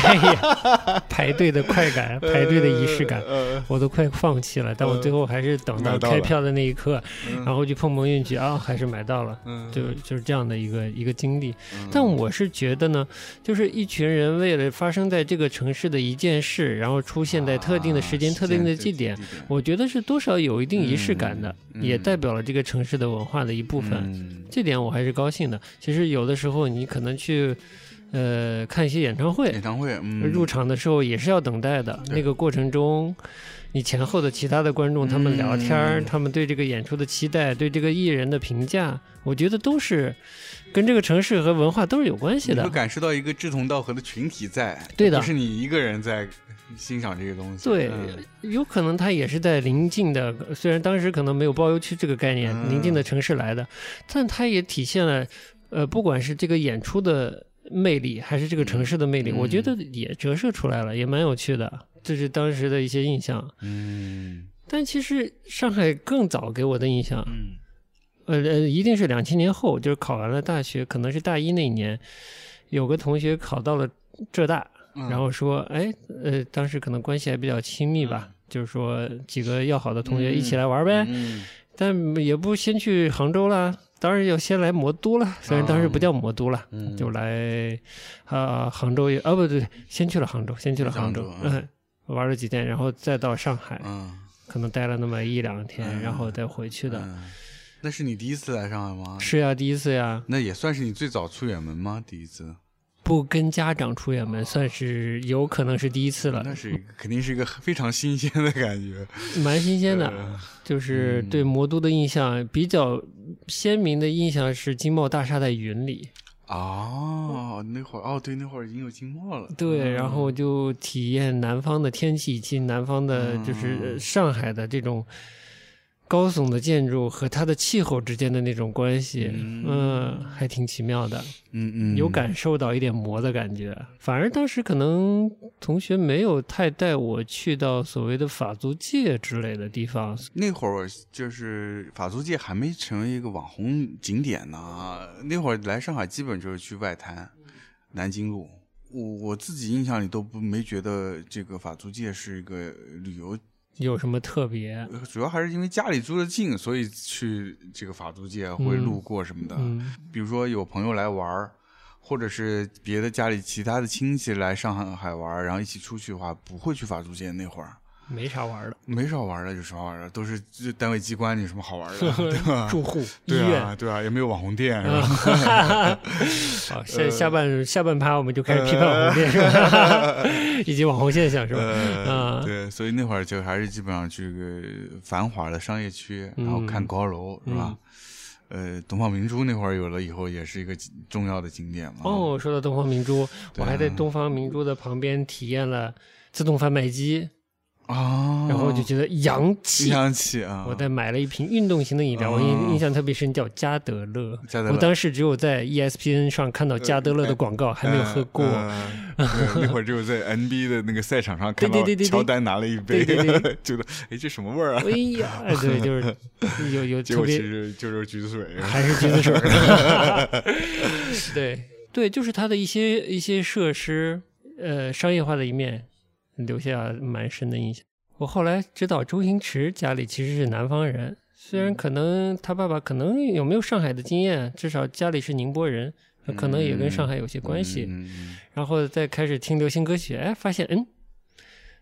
哎呀排队的快感，排队的仪式感。呃，我都快放弃了，但我最后还是等到开票的那一刻，嗯。然后就碰碰运气啊，还是买到了，嗯。就就是这样的一个一个经历。嗯。但我是觉得呢，就是一群人为了发生在这个城市的一件事，然后出现在特定的时间、啊特定的地点，，我觉得是多少有一定仪式感的，嗯。也代表了这个城市的文化的一部分。嗯。这点我还是高兴的。其实有的时候你可能去，呃，看一些演唱会，演唱会，嗯，入场的时候也是要等待的。那个过程中，你前后的其他的观众他们聊天儿，嗯他们对这个演出的期待，对这个艺人的评价，我觉得都是跟这个城市和文化都是有关系的你会。感受到一个志同道合的群体在，对的不是你一个人在欣赏这个东西，对嗯，有可能他也是在临近的，虽然当时可能没有包邮区这个概念，嗯邻近的城市来的，但它也体现了，呃，不管是这个演出的魅力，还是这个城市的魅力，嗯我觉得也折射出来了，也蛮有趣的。这是当时的一些印象。嗯但其实上海更早给我的印象，嗯呃呃，一定是两千年后，就是考完了大学，可能是大一那一年，有个同学考到了浙大，嗯，然后说，哎，呃，当时可能关系还比较亲密吧，就是说几个要好的同学一起来玩呗，嗯但也不先去杭州啦，当然要先来魔都了，虽然当时不叫魔都了，嗯就来啊、杭州也啊不对，先去了杭州，先去了杭州，嗯，玩了几天，然后再到上海，嗯，可能待了那么一两天，嗯然后再回去的。嗯那是你第一次来上海吗？是呀，第一次呀，那也算是你最早出远门吗？第一次？不跟家长出远门，算是有可能是第一次了，那是肯定是一个非常新鲜的感觉。蛮新鲜的。呃就是嗯对魔都的印象比较鲜明的印象是金茂大厦在云里，哦，那会儿哦，对，那会儿已经有金茂了。对，嗯然后就体验南方的天气以及南方的，就是上海的这种高耸的建筑和它的气候之间的那种关系，嗯嗯，还挺奇妙的，嗯嗯，有感受到一点魔的感觉。反而当时可能同学没有太带我去到所谓的法租界之类的地方，那会儿就是法租界还没成为一个网红景点呢。那会儿来上海基本就是去外滩、南京路。我我自己印象里都不没觉得这个法租界是一个旅游，有什么特别？呃主要还是因为家里住的近，所以去这个法租界会嗯路过什么的。嗯比如说有朋友来玩儿，或者是别的家里其他的亲戚来上海玩儿，然后一起出去的话，不会去法租界那会儿。没啥玩的，没啥玩的，有啥玩的，都是这单位机关，有什么好玩的，对吧？住户、医对院啊，。对啊，也没有网红店，是啊吧？好，下下半下半趴我们就开始批判网红店是吧？以及网红现象是吧？呃，啊，对，所以那会儿就还是基本上去个繁华的商业区，然后看高楼，是吧？呃，东方明珠那会儿有了以后，也是一个重要的景点嘛。哦，说到东方明珠，我还在东方明珠的旁边体验了自动贩卖机，啊，然后我就觉得洋气。洋气啊！我在买了一瓶运动型的饮料，我哦印印象特别深，叫加德乐。加德乐我当时只有在 E ESPN 上看到加德乐的广告，还没有喝过。呃呃 那会儿只有在 NBA 的那个赛场上看到乔丹拿了一杯，对对对 觉得哎这什么味儿啊？哎呀，对，就是 有有特别其实就是橘子水。还是橘子水。对对，就是它的一些一些设施，呃，商业化的一面，留下蛮深的印象。我后来知道周星驰家里其实是南方人，虽然可能他爸爸可能有没有上海的经验，至少家里是宁波人，可能也跟上海有些关系。嗯嗯然后再开始听流行歌曲，哎，发现嗯，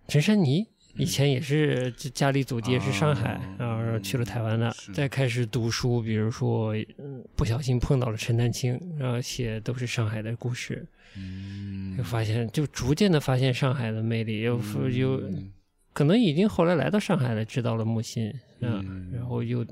陈珊妮以前也是家家里祖籍也是上海，哦然后去了台湾的是，再开始读书，比如说嗯不小心碰到了陈丹青，然后写都是上海的故事，嗯。就发现就逐渐的发现上海的魅力，又嗯又。可能已经后来来到上海了，知道了木心，嗯，嗯。然后又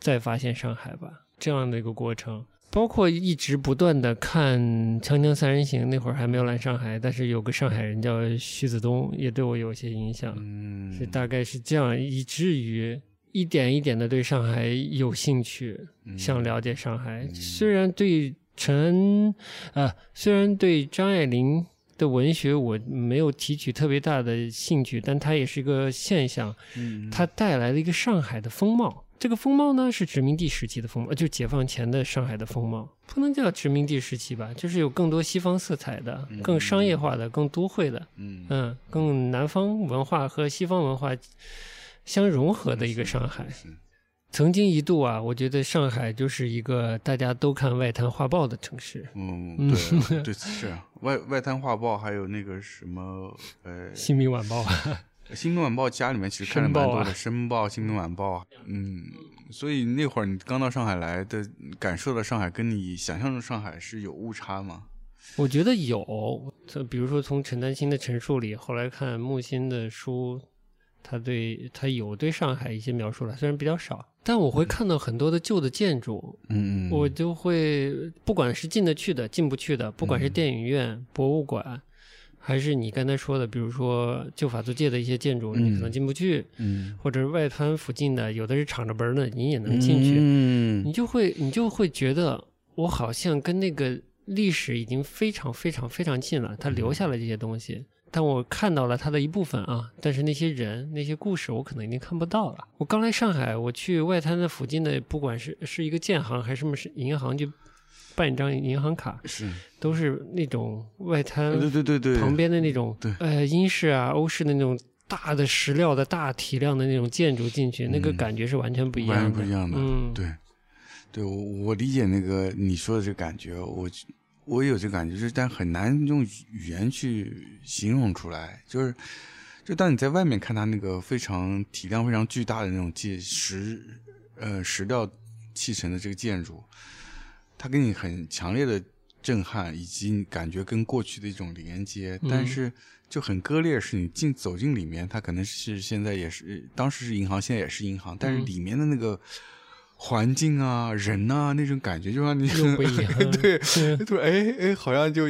再发现上海吧，这样的一个过程。包括一直不断的看《锵锵三人行》，那会儿还没有来上海，但是有个上海人叫徐子东，也对我有些影响。嗯是大概是这样，以至于一点一点的对上海有兴趣，嗯想了解上海。虽然对陈啊，虽然对张爱玲的文学我没有提取特别大的兴趣，但它也是一个现象，嗯它带来了一个上海的风貌。这个风貌呢，是殖民地时期的风貌，就解放前的上海的风貌，不能叫殖民地时期吧，就是有更多西方色彩的、更商业化的、更都会的。嗯嗯，更南方文化和西方文化相融合的一个上海。曾经一度啊，我觉得上海就是一个大家都看外滩画报的城市，嗯嗯对 对是啊外外滩画报还有那个什么呃《新民晚报》新闻晚报家里面其实看了蛮多的，申申报、新闻晚报，嗯，所以那会儿你刚到上海来的，感受到上海跟你想象中上海是有误差吗？我觉得有，就比如说从陈丹青的陈述里，后来看木心的书，他对他有对上海一些描述了，虽然比较少，但我会看到很多的旧的建筑，嗯我就会不管是进得去的、进不去的，不管是电影院、博物馆，还是你刚才说的，比如说旧法租界的一些建筑，你可能进不去，嗯或者是外滩附近的，有的是敞着门的，你也能进去，嗯你就会你就会觉得我好像跟那个历史已经非常非常非常近了，它留下了这些东西。但我看到了它的一部分啊，但是那些人、那些故事，我可能已经看不到了。我刚来上海，我去外滩的附近的，不管是是一个建行还是什么是银行，就办一张银行卡，是，都是那种外滩对对对对，旁边的那种对。呃英式啊、欧式的那种大的石料的大体量的那种建筑进去，那个嗯。感觉是完全不一样的，完全不一样的，嗯，对。对我我理解那个你说的这个感觉，我我也有这个感觉，就是但很难用语言去形容出来。就是就当你在外面看它那个非常体量非常巨大的那种建石呃石料砌成的这个建筑，它给你很强烈的震撼，以及你感觉跟过去的一种连接，但是就很割裂。是你进走进里面，它可能是现在也是当时是银行，现在也是银行，但是里面的那个。环境啊，人呐、那种感觉就让你又不一样 对，是突然哎哎，好像就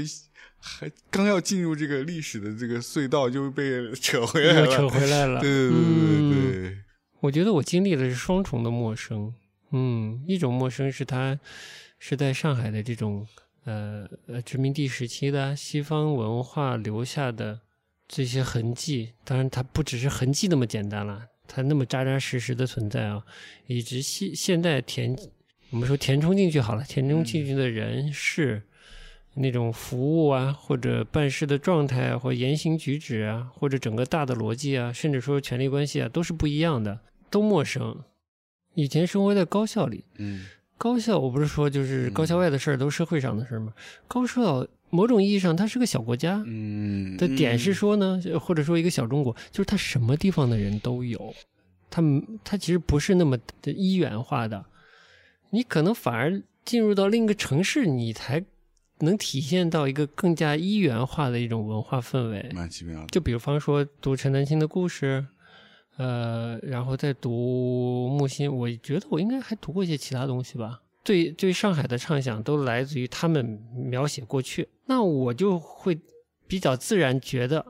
还刚要进入这个历史的这个隧道，就被扯回来了。扯回来了。对对对嗯对对，我觉得我经历的是双重的陌生。嗯，一种陌生是他是在上海的这种呃呃殖民地时期的西方文化留下的这些痕迹，当然它不只是痕迹那么简单了，它那么扎扎实实的存在啊，以及现现在填我们说填充进去好了，填充进去的人事。那种服务啊，或者办事的状态啊，或言行举止啊，或者整个大的逻辑啊，甚至说权力关系啊，都是不一样的，都陌生。以前生活在高校里，嗯高校我不是说就是高校外的事儿都是社会上的事儿吗？高校某种意义上它是个小国家嗯的点是说呢，或者说一个小中国，就是它什么地方的人都有，它它其实不是那么的一元化的，你可能反而进入到另一个城市，你才能体现到一个更加一元化的一种文化氛围。蛮奇妙的。就比方说读陈丹青的故事，呃，然后再读木心，我觉得我应该还读过一些其他东西吧。对对，上海的畅想都来自于他们描写过去，那我就会比较自然觉得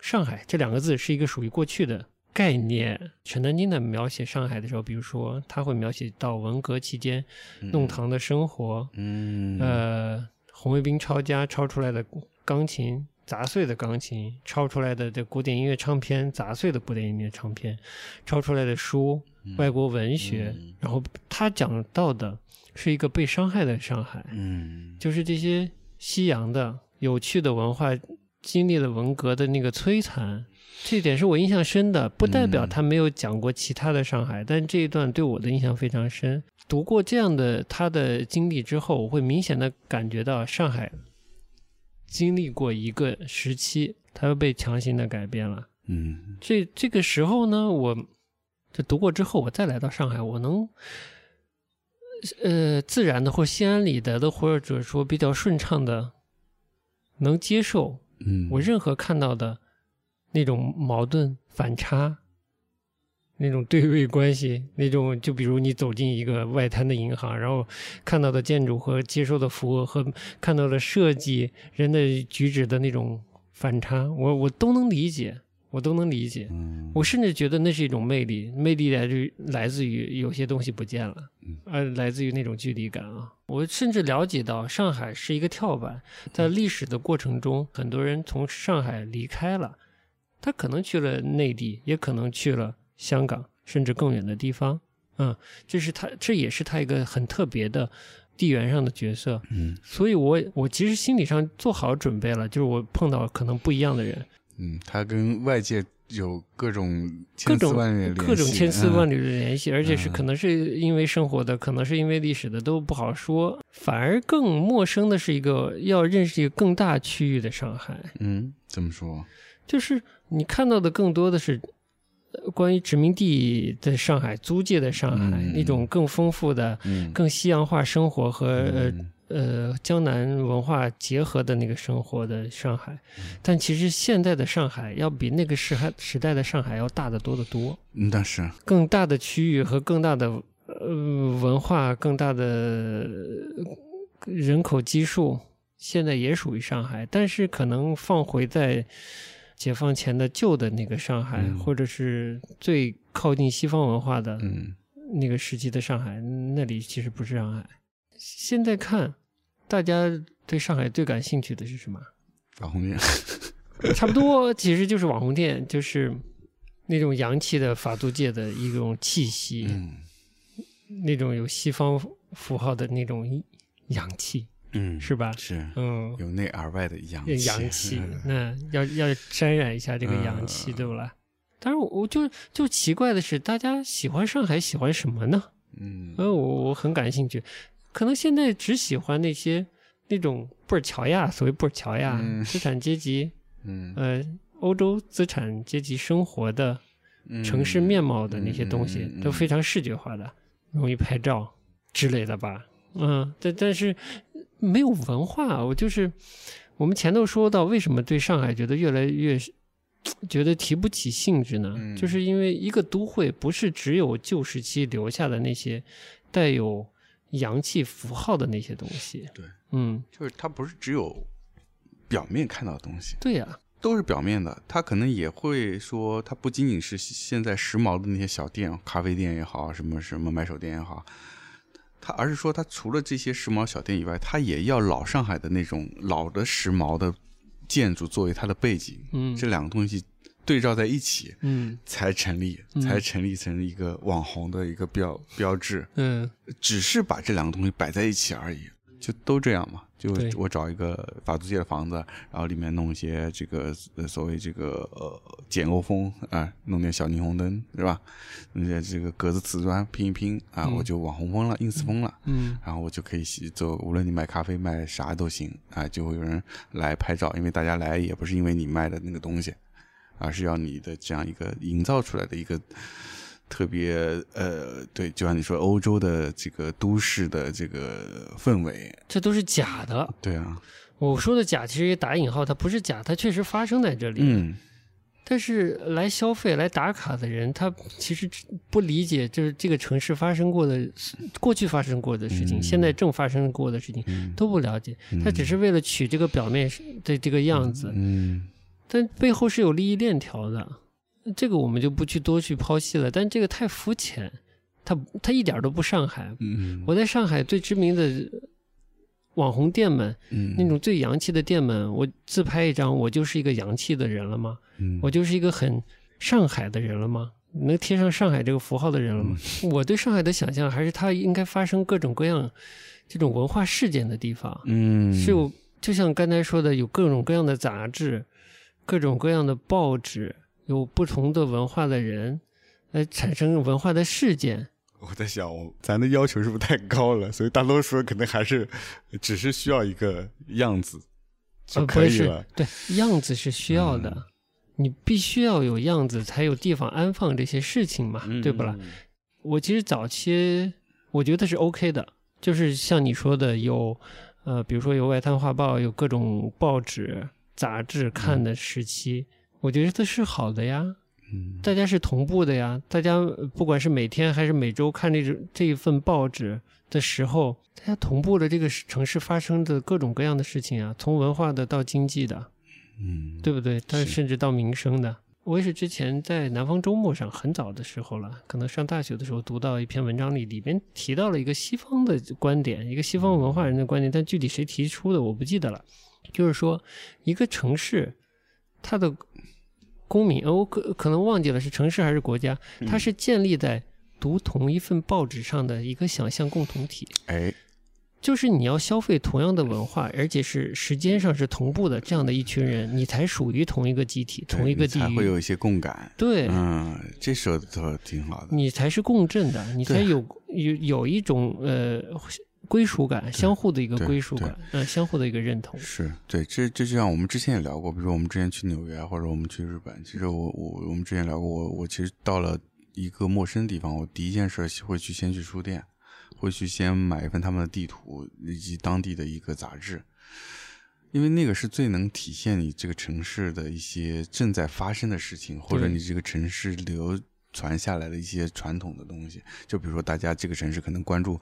上海这两个字是一个属于过去的概念。陈丹青在描写上海的时候，比如说他会描写到文革期间弄堂的生活，嗯呃，红卫兵抄家抄出来的钢琴，砸碎的钢琴，抄出来的这古典音乐唱片，砸碎的古典音乐唱片，抄出来的书，外国文学，嗯然后他讲到的是一个被伤害的上海，嗯就是这些西洋的有趣的文化经历了文革的那个摧残。这一点是我印象深的，不代表嗯他没有讲过其他的上海，但这一段对我的印象非常深。读过这样的他的经历之后，我会明显的感觉到上海经历过一个时期，它又被强行的改变了。嗯这这个时候呢，我这读过之后，我再来到上海，我能呃自然的或心安理得的，或者说比较顺畅的，能接受嗯，我任何看到的那种矛盾反差，那种对位关系，那种就比如你走进一个外滩的银行，然后看到的建筑和接受的服务和看到的设计人的举止的那种反差，我我都能理解，我都能理解。嗯我甚至觉得那是一种魅力，魅力来自于来自于有些东西不见了，嗯而来自于那种距离感啊。我甚至了解到上海是一个跳板，在历史的过程中，很多人从上海离开了，他可能去了内地，也可能去了香港，甚至更远的地方。嗯，这是他，这也是他一个很特别的地缘上的角色。嗯所以我我其实心理上做好准备了，就是我碰到可能不一样的人，嗯，他跟外界有各种各种各种千丝万缕，的联系，而且是嗯可能是因为生活的，可能是因为历史的，都不好说。反而更陌生的是一个要认识一个更大区域的上海，嗯，怎么说？就是你看到的更多的是呃关于殖民地的上海、租界的上海、嗯。一种更丰富的、嗯，更西洋化生活和呃江南文化结合的那个生活的上海，嗯但其实现在的上海要比那个时海时代的上海要大得多得多。嗯，但是。更大的区域和更大的呃文化、更大的呃人口基数，现在也属于上海，但是可能放回在解放前的旧的那个上海，嗯。或者是最靠近西方文化的嗯。那个时期的上海，那里其实不是上海。现在看，大家对上海最感兴趣的是什么？网红店，差不多，其实就是网红店，就是那种洋气的法租界的一种气息，嗯。那种有西方符号的那种洋气，嗯，是吧？是嗯，由内而外的阳气，阳 气嗯，那要要沾染一下这个阳气，嗯对不啦？当然，我就就奇怪的是，大家喜欢上海喜欢什么呢？嗯呃，我我很感兴趣。可能现在只喜欢那些那种布尔乔亚，所谓布尔乔亚、嗯资产阶级，嗯呃，欧洲资产阶级生活的城市面貌的那些东西，嗯嗯嗯都非常视觉化的，容易拍照之类的吧。嗯，但但是没有文化，我就是我们前头说到，为什么对上海觉得越来越觉得提不起兴致呢？嗯就是因为一个都会不是只有旧时期留下的那些带有洋气符号的那些东西。对，嗯，就是它不是只有表面看到的东西，对呀、都是表面的。它可能也会说，它不仅仅是现在时髦的那些小店、咖啡店也好，什么什么买手店也好，它而是说，他除了这些时髦小店以外，他也要老上海的那种老的时髦的建筑作为它的背景。嗯这两个东西对照在一起，嗯才成立，嗯才成立成一个网红的一个标标志。嗯只是把这两个东西摆在一起而已，就都这样嘛。就我找一个法租界的房子，然后里面弄一些这个呃所谓这个呃简欧风啊、弄点小霓虹灯是吧？弄些这个格子瓷砖拼一拼啊，嗯我就网红风了，ins 风了。嗯然后我就可以洗走，无论你卖咖啡卖啥都行啊，就会有人来拍照，因为大家来也不是因为你卖的那个东西，而是要你的这样一个营造出来的一个特别呃，对，就像你说欧洲的这个都市的这个氛围，这都是假的。对啊，我说的假，其实也打引号，它不是假，它确实发生在这里。嗯。但是来消费、来打卡的人，他其实不理解，就是这个城市发生过的、过去发生过的事情，嗯。现在正发生过的事情嗯。都不了解。他只是为了取这个表面的这个样子，嗯。但背后是有利益链条的。这个我们就不去多去剖析了，但这个太肤浅，它它一点都不上海。嗯我在上海最知名的网红店们，嗯那种最洋气的店们，我自拍一张，我就是一个洋气的人了吗？嗯我就是一个很上海的人了吗？能贴上上海这个符号的人了吗？嗯我对上海的想象还是它应该发生各种各样这种文化事件的地方，嗯是有就像刚才说的，有各种各样的杂志，各种各样的报纸，有不同的文化的人，来产生文化的事件。我在想，我咱的要求是不是太高了？所以大多数人可能还是只是需要一个样子就可以了。，对，样子是需要的，嗯你必须要有样子，才有地方安放这些事情嘛，嗯对不啦？我其实早期我觉得是 OK 的，就是像你说的有，呃，比如说有外滩画报，有各种报纸、杂志看的时期，我觉得这是好的呀。嗯大家是同步的呀，大家呃不管是每天还是每周看这种这一份报纸的时候，大家同步了这个城市发生的各种各样的事情啊，从文化的到经济的，嗯，对不对？但甚至到民生的。我也是之前在南方周末上很早的时候了，可能上大学的时候读到一篇文章里，里边提到了一个西方的观点，一个西方文化人的观点，但具体谁提出的我不记得了。就是说，一个城市它的公民，呃，我可可能忘记了是城市还是国家，它是建立在读同一份报纸上的一个想象共同体。哎，就是你要消费同样的文化，而且是时间上是同步的，这样的一群人，你才属于同一个集体、同一个地才会。有一些共感。对，嗯，这说的都挺好的。你才是共振的，你才对有有有一种呃归属感，相互的一个归属感，呃，相互的一个认同。是对，这这就像我们之前也聊过，比如说我们之前去纽约啊或者我们去日本，其实我我我们之前聊过，我我其实到了一个陌生地方，我第一件事会去先去书店，会去先买一份他们的地图以及当地的一个杂志，因为那个是最能体现你这个城市的一些正在发生的事情，或者你这个城市流传下来的一些传统的东西。就比如说大家这个城市可能关注，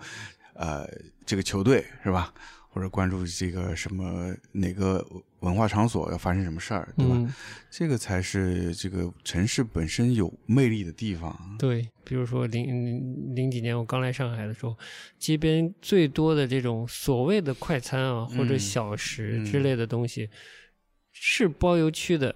呃，这个球队是吧？或者关注这个什么哪个文化场所要发生什么事儿，对吧？嗯，这个才是这个城市本身有魅力的地方。对，比如说零零零几年我刚来上海的时候，街边最多的这种所谓的快餐啊，或者嗯小食嗯之类的东西，是包邮区的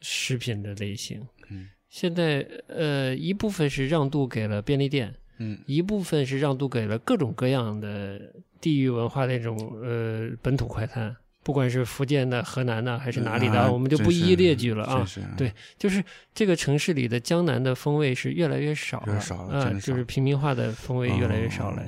食品的类型。嗯现在呃一部分是让渡给了便利店，嗯一部分是让渡给了各种各样的地域文化的那种呃本土快餐。不管是福建的、河南的还是哪里的，啊我们就不一一列举了啊对就是这个城市里的江南的风味是越来越少了，越少了啊、就是平民化的风味越来越少了。哦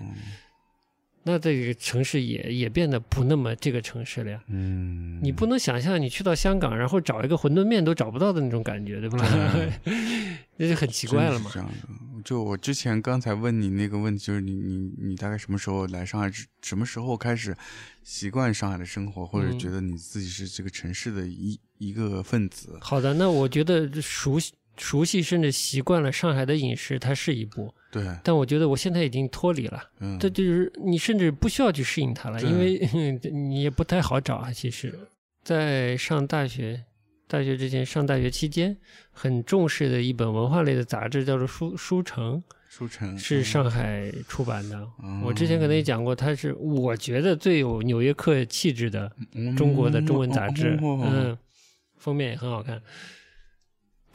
那这个城市也也变得不那么这个城市了呀。嗯，你不能想象你去到香港，然后找一个馄饨面都找不到的那种感觉，对不对？那就很奇怪了嘛。这样的，就我之前刚才问你那个问题，就是你你你大概什么时候来上海？什么时候开始习惯上海的生活，或者嗯觉得你自己是这个城市的一一个分子？好的，那我觉得熟悉熟悉甚至习惯了上海的饮食，它是一步。对，但我觉得我现在已经脱离了，嗯，这就是你甚至不需要去适应它了，因为 你也不太好找啊。其实，在上大学。大学之前上大学期间，很重视的一本文化类的杂志叫做《书书城》，书城是上海出版的。嗯我之前可能也讲过，它是我觉得最有纽约客气质的中国的中文杂志。嗯嗯，封面也很好看，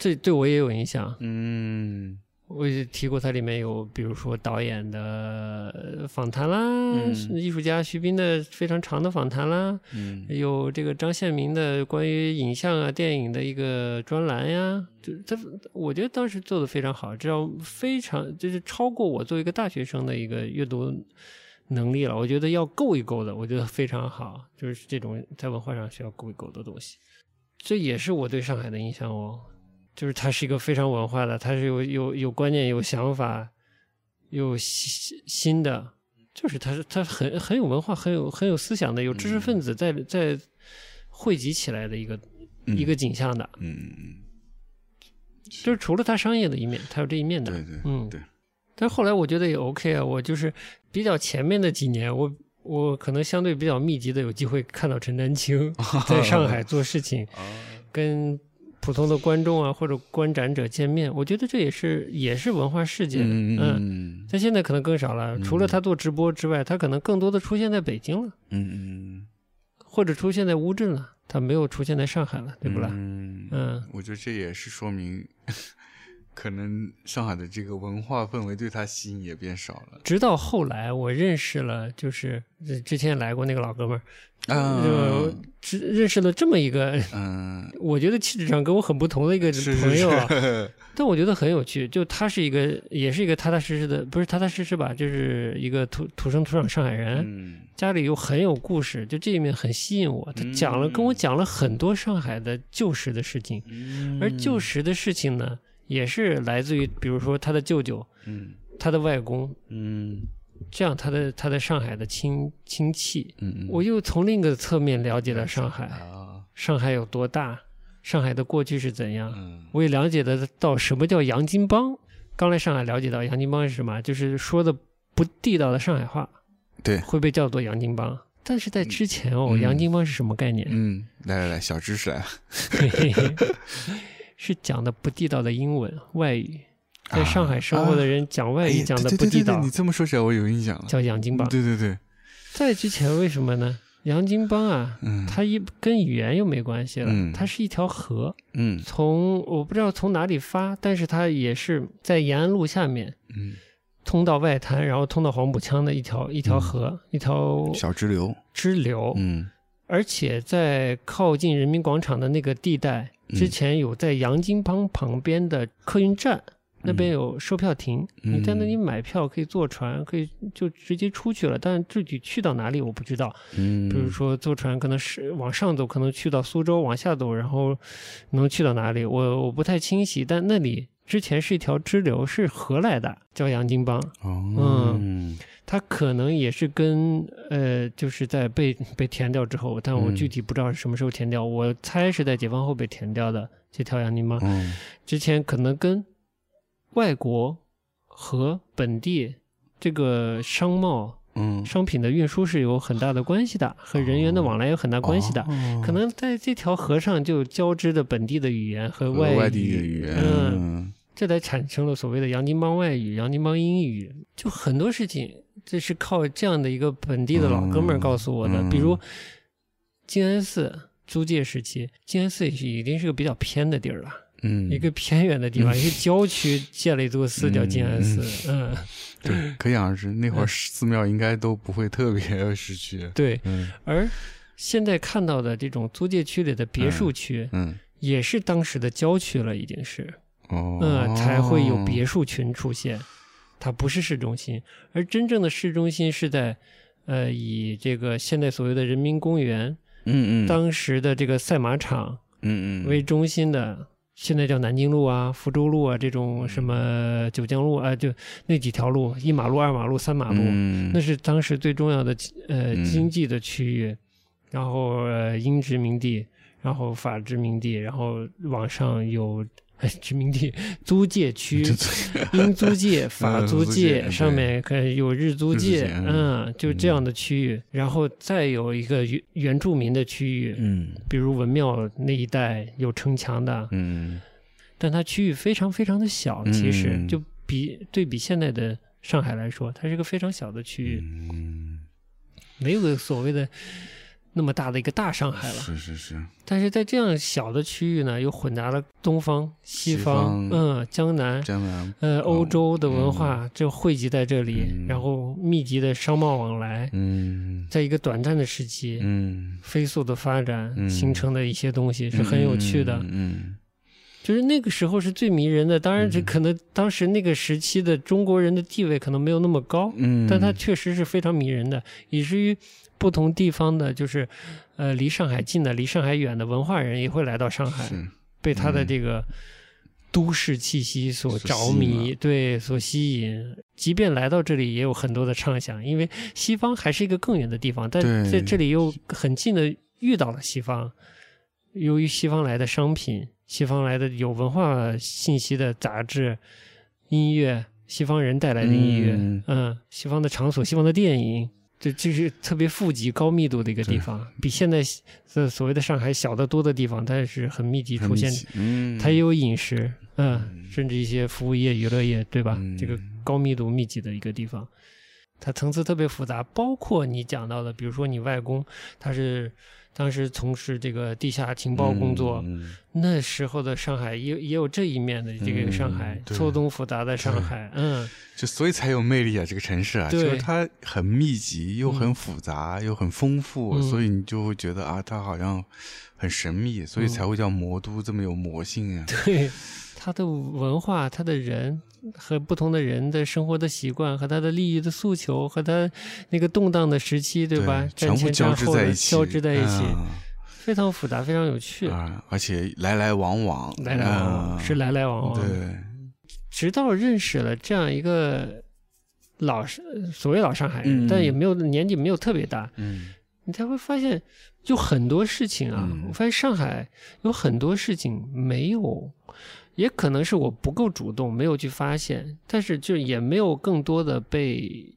这对我也有影响。嗯我也提过，它里面有比如说导演的访谈啦，嗯艺术家徐冰的非常长的访谈啦，嗯有这个张献民的关于影像啊、电影的一个专栏呀，就他，我觉得当时做的非常好，这样非常就是超过我作为一个大学生的一个阅读能力了。我觉得要够一够的，我觉得非常好，就是这种在文化上需要够一够的东西。这也是我对上海的印象哦，就是他是一个非常文化的，他是有有有观念、有想法、有新新的，就是他是他很很有文化、很有很有思想的，有知识分子在在汇集起来的一个、嗯。一个景象的，嗯嗯，就是除了他商业的一面，他有这一面的，对对嗯。对，但是后来我觉得也 OK 啊，我就是比较前面的几年，我我可能相对比较密集的有机会看到陈丹青 在上海做事情，跟普通的观众啊或者观展者见面，我觉得这也是也是文化事件，嗯嗯。嗯。但现在可能更少了，除了他做直播之外，他可能更多的出现在北京了，嗯嗯，或者出现在乌镇了，他没有出现在上海了，对不啦？嗯嗯，我觉得这也是说明，可能上海的这个文化氛围对他吸引也变少了。直到后来我认识了，就是呃之前来过那个老哥们儿，啊就只认识了这么一个，嗯，我觉得气质上跟我很不同的一个朋友啊，是 但我觉得很有趣。就他是一个，也是一个踏踏实实的，不是踏踏实实吧，就是一个土土生土长上海人，嗯家里又很有故事，就这一面很吸引我。他讲了，嗯跟我讲了很多上海的旧时的事情，嗯而旧时的事情呢，也是来自于，比如说他的舅舅、嗯。他的外公，嗯。这样他的他在上海的亲亲戚，嗯，我又从另一个侧面了解了上海，啊，上海有多大，上海的过去是怎样，嗯。我也了解得到什么叫洋泾浜。刚来上海了解到洋泾浜是什么，就是说的不地道的上海话，对。会被叫做洋泾浜。但是在之前哦，嗯。洋泾浜是什么概念？嗯，来来来，小知识来了，嘿嘿嘿是讲的不地道的英文外语，在上海生活的人讲外语哎讲的不地道。对对对你，这么说起来，我有印象了。叫洋泾浜。对对对，在之前为什么呢？杨金邦啊，嗯，它一跟语言又没关系了，嗯。它是一条河，嗯。从我不知道从哪里发，但是它也是在延安路下面嗯，通到外滩，然后通到黄浦江的一条一条河，一条小支流，支流，嗯而且在靠近人民广场的那个地带，嗯之前有在洋泾浜旁边的客运站。那边有售票亭，嗯你在那里买票可以坐船，可以就直接出去了。但具体去到哪里我不知道。嗯，比如说坐船可能是往上走，可能去到苏州；往下走，然后能去到哪里，我我不太清晰。但那里之前是一条支流，是河来的，叫洋泾浜。哦，嗯它可能也是跟呃，就是在被 被填掉之后，但我嗯具体不知道是什么时候填掉。我猜是在解放后被填掉的这条洋泾浜。嗯之前可能跟外国和本地这个商贸嗯，商品的运输是有很大的关系的，和人员的往来有很大关系的。哦可能在这条河上就交织着本地的语言和和外外地的语言，嗯，这才产生了所谓的洋泾浜外语、洋泾浜英语。就很多事情，这是靠这样的一个本地的老哥们儿告诉我的。嗯比如静安寺租界时期，静安寺已经是个比较偏的地儿了，嗯，一个偏远的地方，一个郊区建了一座寺叫静安寺。嗯，对，可想而知，那会儿寺庙应该都不会特别市区。对。嗯而现在看到的这种租界区里的别墅区，嗯也是当时的郊区了，已经是，哦，嗯，才会有别墅群出现。它不是市中心，而真正的市中心是在，呃，以这个现在所谓的人民公园，嗯嗯。当时的这个赛马场嗯嗯。为中心的，现在叫南京路啊、福州路啊这种什么九江路啊，就那几条路，一马路、二马路、三马路，嗯。那是当时最重要的呃嗯。经济的区域，然后呃英殖民地，然后法殖民地，然后往上有。呃殖民地租界区，英租界、法嗯租租界界，上面可能有日租界界，嗯嗯，就这样的区域，然后再有一个原原住民的区域，嗯比如文庙那一带有城墙的，嗯。但它区域非常非常的小，其实嗯就比对比现在的上海来说，它是一个非常小的区域，嗯，没有个所谓的那么大的一个大上海了。是是是，但是在这样小的区域呢，又混杂了东方、西西方，嗯，江南。江南，呃，欧洲的文嗯化就汇集在这里，嗯然后密集的商贸往来，嗯在一个短暂的时期，嗯，飞速的发展、嗯形成的一些东西是很有趣的。嗯就是那个时候是最迷人的。当然，这嗯可能当时那个时期的中国人的地位可能没有那么高，嗯，但它确实是非常迷人的，以至于不同地方的，就是呃离上海近的、离上海远的文化人也会来到上海，是被他的嗯这个都市气息所着迷，对，所吸引。即便来到这里，也有很多的畅想，因为西方还是一个更远的地方，但在这里又很近的遇到了西方。由于西方来的商品，西方来的有文化信息的杂志、音乐，西方人带来的音乐，嗯嗯西方的场所、西方的电影，这这是特别富集、高密度的一个地方，比现在这所谓的上海小得多的地方，它是很密集出现，嗯，它也有饮食，嗯，甚至一些服务业、娱乐业，对吧？嗯。这个高密度密集的一个地方，它层次特别复杂，包括你讲到的，比如说你外公，他是当时从事这个地下情报工作，嗯那时候的上海也也有这一面的这个嗯上海，对。错综复杂的上海，嗯，就所以才有魅力啊，这个城市啊，就是它很密集，又很复杂，又很丰富，嗯。所以你就会觉得啊，它好像很神秘，所以才会叫魔都这么有魔性啊。对，它的文化，它的人和不同的人的生活的习惯，和他的利益的诉求，和他那个动荡的时期，对吧？全部战前交战后的织在一起，交织在一起，嗯。非常复杂，非常有趣。啊，而且来来往往，来来往往、嗯是来来往往，对，直到认识了这样一个老上所谓老上海人，嗯。但也没有年纪没有特别大，嗯。你才会发现，就很多事情啊，嗯。我发现上海有很多事情没有，也可能是我不够主动，没有去发现，但是就也没有更多的被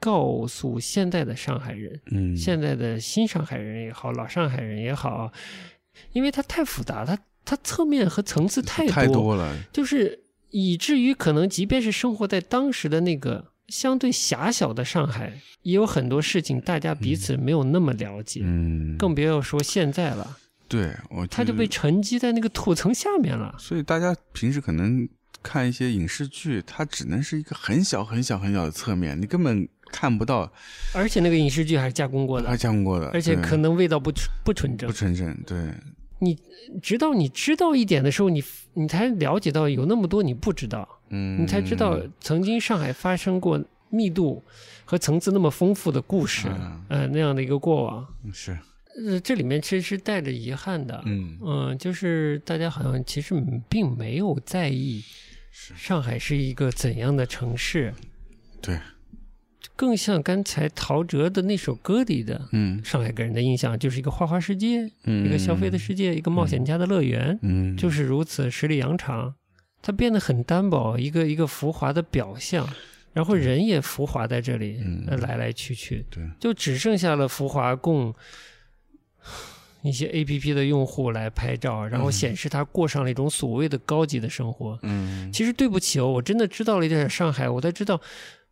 告诉现在的上海人，嗯，现在的新上海人也好，老上海人也好，因为它太复杂，它它侧面和层次太太多了，就是以至于可能即便是生活在当时的那个相对狭小的上海，也有很多事情大家彼此没有那么了解，嗯，更别要说现在了，对我觉得它就被沉积在那个土层下面了。所以大家平时可能看一些影视剧，它只能是一个很小很小很小的侧面，你根本看不到而且那个影视剧还是加工过的，还加工过的，而且可能味道不纯不纯正不。纯正，对，你直到你知道一点的时候，你你才了解到有那么多你不知道，嗯，你才知道曾经上海发生过密度和层次那么丰富的故事，嗯呃，那样的一个过往。是，呃，这里面其实是带着遗憾的，嗯。嗯，就是大家好像其实并没有在意上海是一个怎样的城市，对，更像刚才陶喆的那首歌里的嗯。上海给人的印象，就是一个花花世界，嗯，一个消费的世界，一个冒险家的乐园，嗯，就是如此十里洋场。它变得很单薄，一个一个浮华的表象，然后人也浮华在这里，嗯。呃来来去去，对，就只剩下了浮华供一些 A P P 的用户来拍照，然后显示他过上了一种所谓的高级的生活。嗯。其实对不起哦，我真的知道了一点上海，我才知道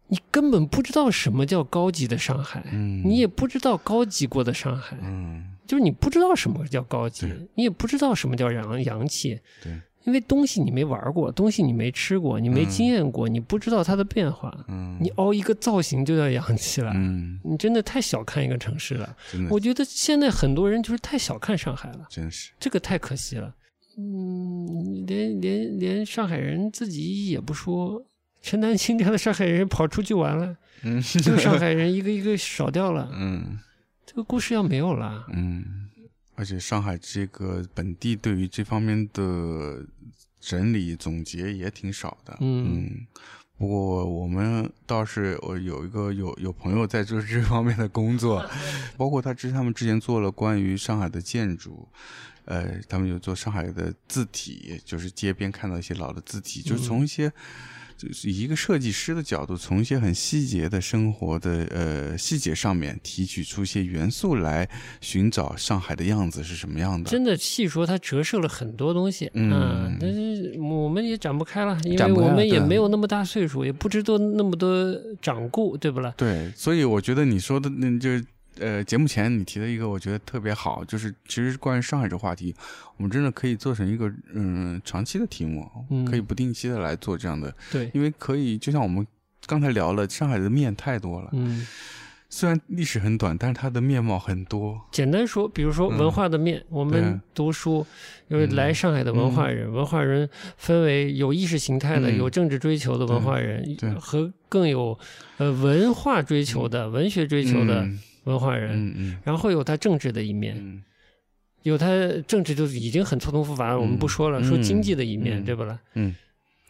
你根本不知道什么叫高级的上海，嗯，你也不知道高级过的上海，嗯。就是你不知道什么叫高级，你也不知道什么叫洋洋气。对，因为东西你没玩过，东西你没吃过，你没经验过，你不知道它的变化。嗯，你凹一个造型就叫洋气了，嗯，你真的太小看一个城市了。我觉得现在很多人就是太小看上海了，真是，这个太可惜了。嗯，连连连上海人自己也不说，陈丹青这样的上海人跑出去玩了，嗯这个上海人一个一个少掉了，嗯这个故事要没有了。嗯，而且上海这个本地对于这方面的整理总结也挺少的，嗯不过我们倒是我有一个有有朋友在做这方面的工作，包括他之他们之前做了关于上海的建筑，呃，他们有做上海的字体，就是街边看到一些老的字体，就是从一些。就是以一个设计师的角度，从一些很细节的生活的呃细节上面提取出一些元素来寻找上海的样子是什么样的。真的细说，它折射了很多东西，嗯啊但是我们也展不开了，因为我们也没有那么大岁数，也不知道那么多掌故，对不啦？对，所以我觉得你说的那就是呃，节目前你提的一个，我觉得特别好，就是其实关于上海这个话题，我们真的可以做成一个嗯长期的题目，嗯可以不定期的来做这样的，对，因为可以就像我们刚才聊了，上海的面太多了，嗯，虽然历史很短，但是它的面貌很多。简单说，比如说嗯文化的面，我们读书因为来上海的文化人，文化人分为有意识形态的、嗯有政治追求的文化人对对，和更有呃文化追求的、文学追求的嗯文化人，嗯嗯。然后有他政治的一面，嗯。有他政治就已经很错综复杂了，我们不说了，嗯。说经济的一面，嗯。对不啦？嗯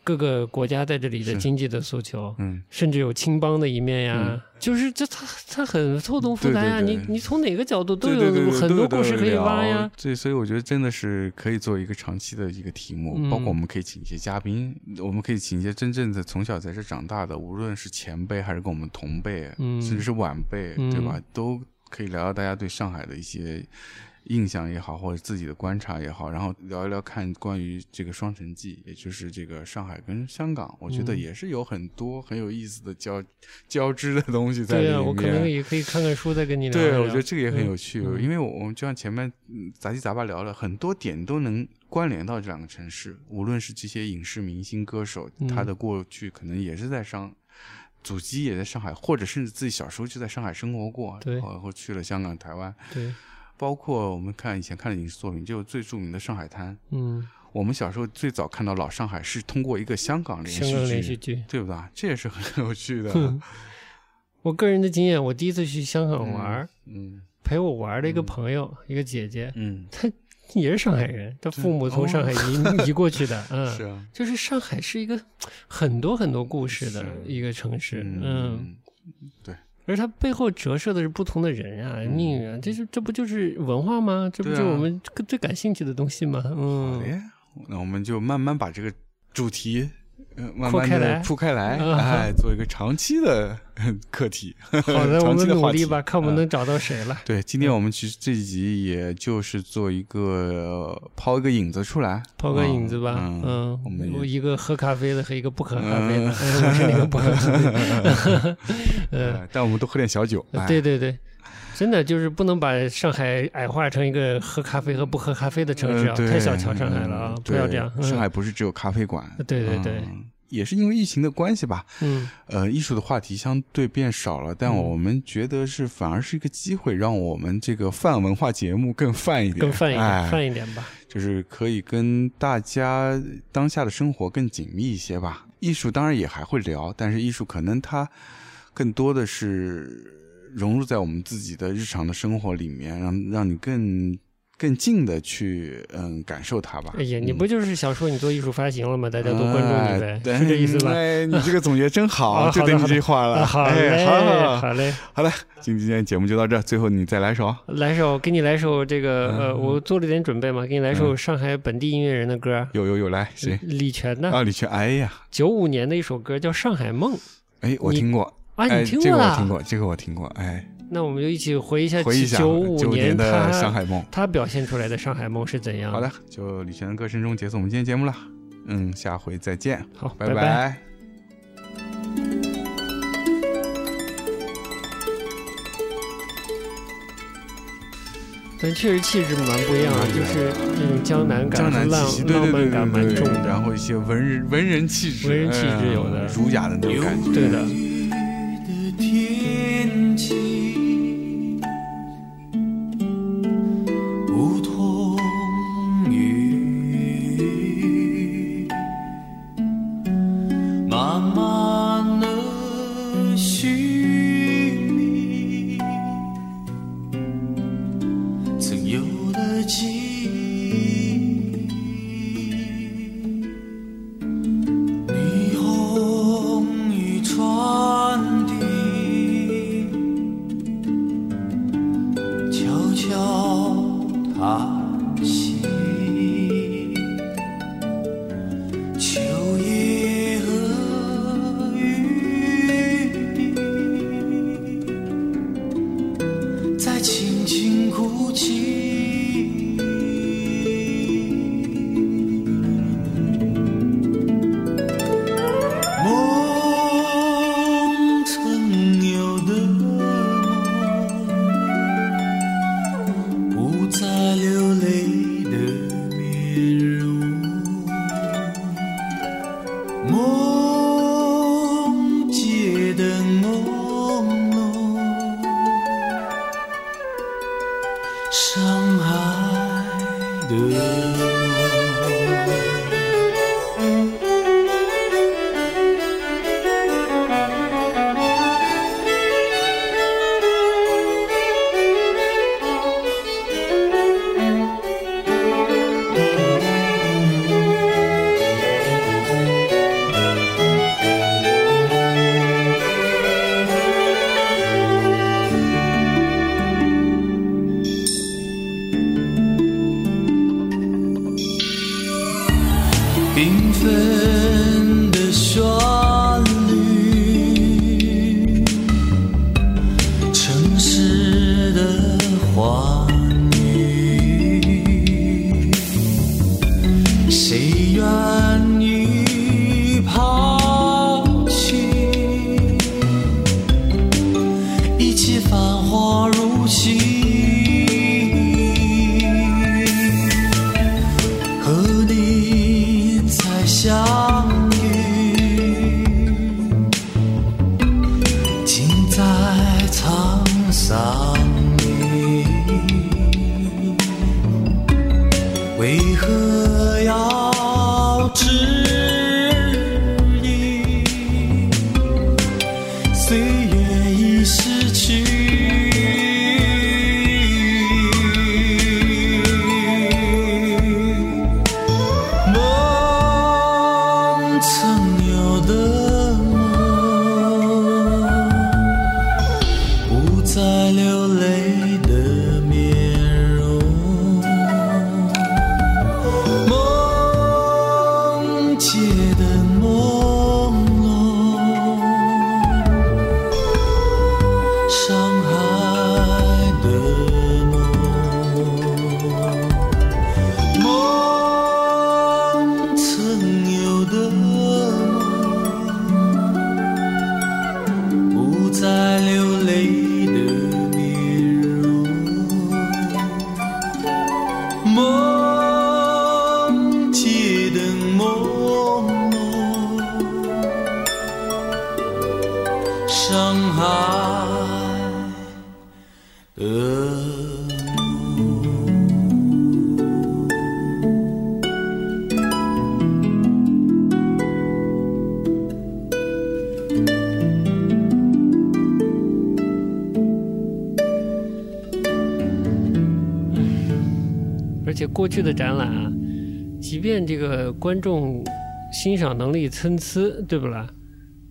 各个国家在这里的经济的诉求，嗯，甚至有青帮的一面呀，嗯。就是这它它很错综复杂呀，对对对。你你从哪个角度都有很多故事可以聊。挖呀。对，所以我觉得真的是可以做一个长期的一个题目，嗯。包括我们可以请一些嘉宾，我们可以请一些真正的从小在这长大的，无论是前辈还是跟我们同辈，嗯。甚至是晚辈，嗯。对吧？都可以聊聊大家对上海的一些。印象也好，或者自己的观察也好，然后聊一聊看关于这个双城记，也就是这个上海跟香港，我觉得嗯也是有很多很有意思的交交织的东西在里面。对啊、我可能也可以看看书，再跟你聊一对，我觉得这个也很有嗯趣，嗯因为我我们就像前面嗯杂七杂八聊了很多点，都能关联到这两个城市。无论是这些影视明星、歌手，嗯他的过去可能也是在上，祖籍也在上海，或者甚至自己小时候就在上海生活过，对然后去了香港、台湾。对，包括我们看以前看的影视作品，就最著名的《上海滩》。嗯，我们小时候最早看到老上海是通过一个香港连续香港连续剧，对不对？这也是很有趣的。我个人的经验，我第一次去香港玩儿，嗯陪我玩的一个嗯朋友，一个姐姐，嗯，她也是上海人，她父母从上海移、移过去的，嗯，是啊，就是上海是一个很多很多故事的一个城市，嗯，嗯，而它背后折射的是不同的人啊、命运啊，这是这不就是文化吗？这不就是我们最感兴趣的东西吗？好嗯，嘞，那我们就慢慢把这个主题，呃，慢慢的铺开来，啊哎，做一个长期的课题。好的，我们努力吧，看我们啊能找到谁了。对，今天我们其实这一集也就是做一个呃抛一个影子出来，抛个影子吧，嗯，嗯，我们一个喝咖啡的和一个不喝咖啡的，嗯。我是那个不喝咖啡 呃但我们都喝点小酒，哎。对对对，真的就是不能把上海矮化成一个喝咖啡和不喝咖啡的城市啊，太小瞧上海了啊嗯，不要这样。上海不是只有咖啡馆，对对对嗯也是因为疫情的关系吧，嗯，呃，艺术的话题相对变少了，但嗯我们觉得是反而是一个机会，让我们这个泛文化节目更泛一点，更泛一哎点，泛一点吧。就是可以跟大家当下的生活更紧密一些吧。艺术当然也还会聊，但是艺术可能它更多的是融入在我们自己的日常的生活里面，让让你更更近的去嗯感受它吧。哎呀，嗯你不就是想说你做艺术发行了吗？大家都关注你呗，哎 是这意思吧？哎，你这个总结真好，啊就等你这句话了。啊，好嘞，哎，好嘞好好嘞，好了，今天节目就到这儿，最后你再来首。来首给你来首这个呃，嗯我做了点准备嘛，给你来首上海本地音乐人的歌，有有有，来谁？李泉的啊，李泉。哎呀，九五年的一首歌叫《上海梦》哎，我听过。啊，哎，你听这过这？个我听过，这个我听过。哎，那我们就一起回忆一下回忆一下九五九年的他上海梦。他表现出来的上海梦是怎样？好的，，就李泉的歌声中结束我们今天节目了。嗯，下回再见，好，拜拜拜但确实气质蛮不一样啊，就是那种江南感、江南浪气息，对对对浪漫感蛮重的。然后一些文人文人气质，文人气质有的嗯儒雅的那种感觉，对，的为何要知观众欣赏能力参差，对不啦？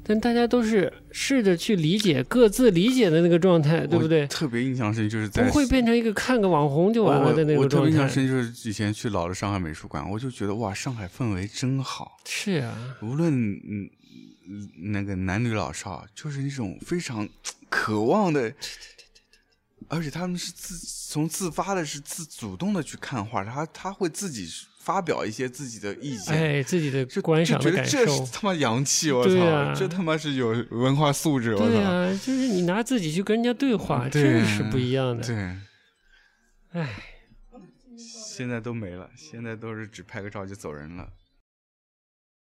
但大家都是试着去理解各自理解的那个状态，对不对？特别印象深就是在不会变成一个看个网红就完了的那我我个状态。特别印象深就是以前去老的上海美术馆，我就觉得哇，上海氛围真好，是啊，无论嗯嗯那个男女老少，就是那种非常 渴望的。而且他们是自从自发的，是自主动的去看画，他他会自己发表一些自己的意见，哎，自己的就观赏的感受是。他妈洋气，我操，啊这他妈是有文化素质，我操，对啊，就是你拿自己去跟人家对话，对真是不一样的。对，哎，现在都没了，现在都是只拍个照就走人了。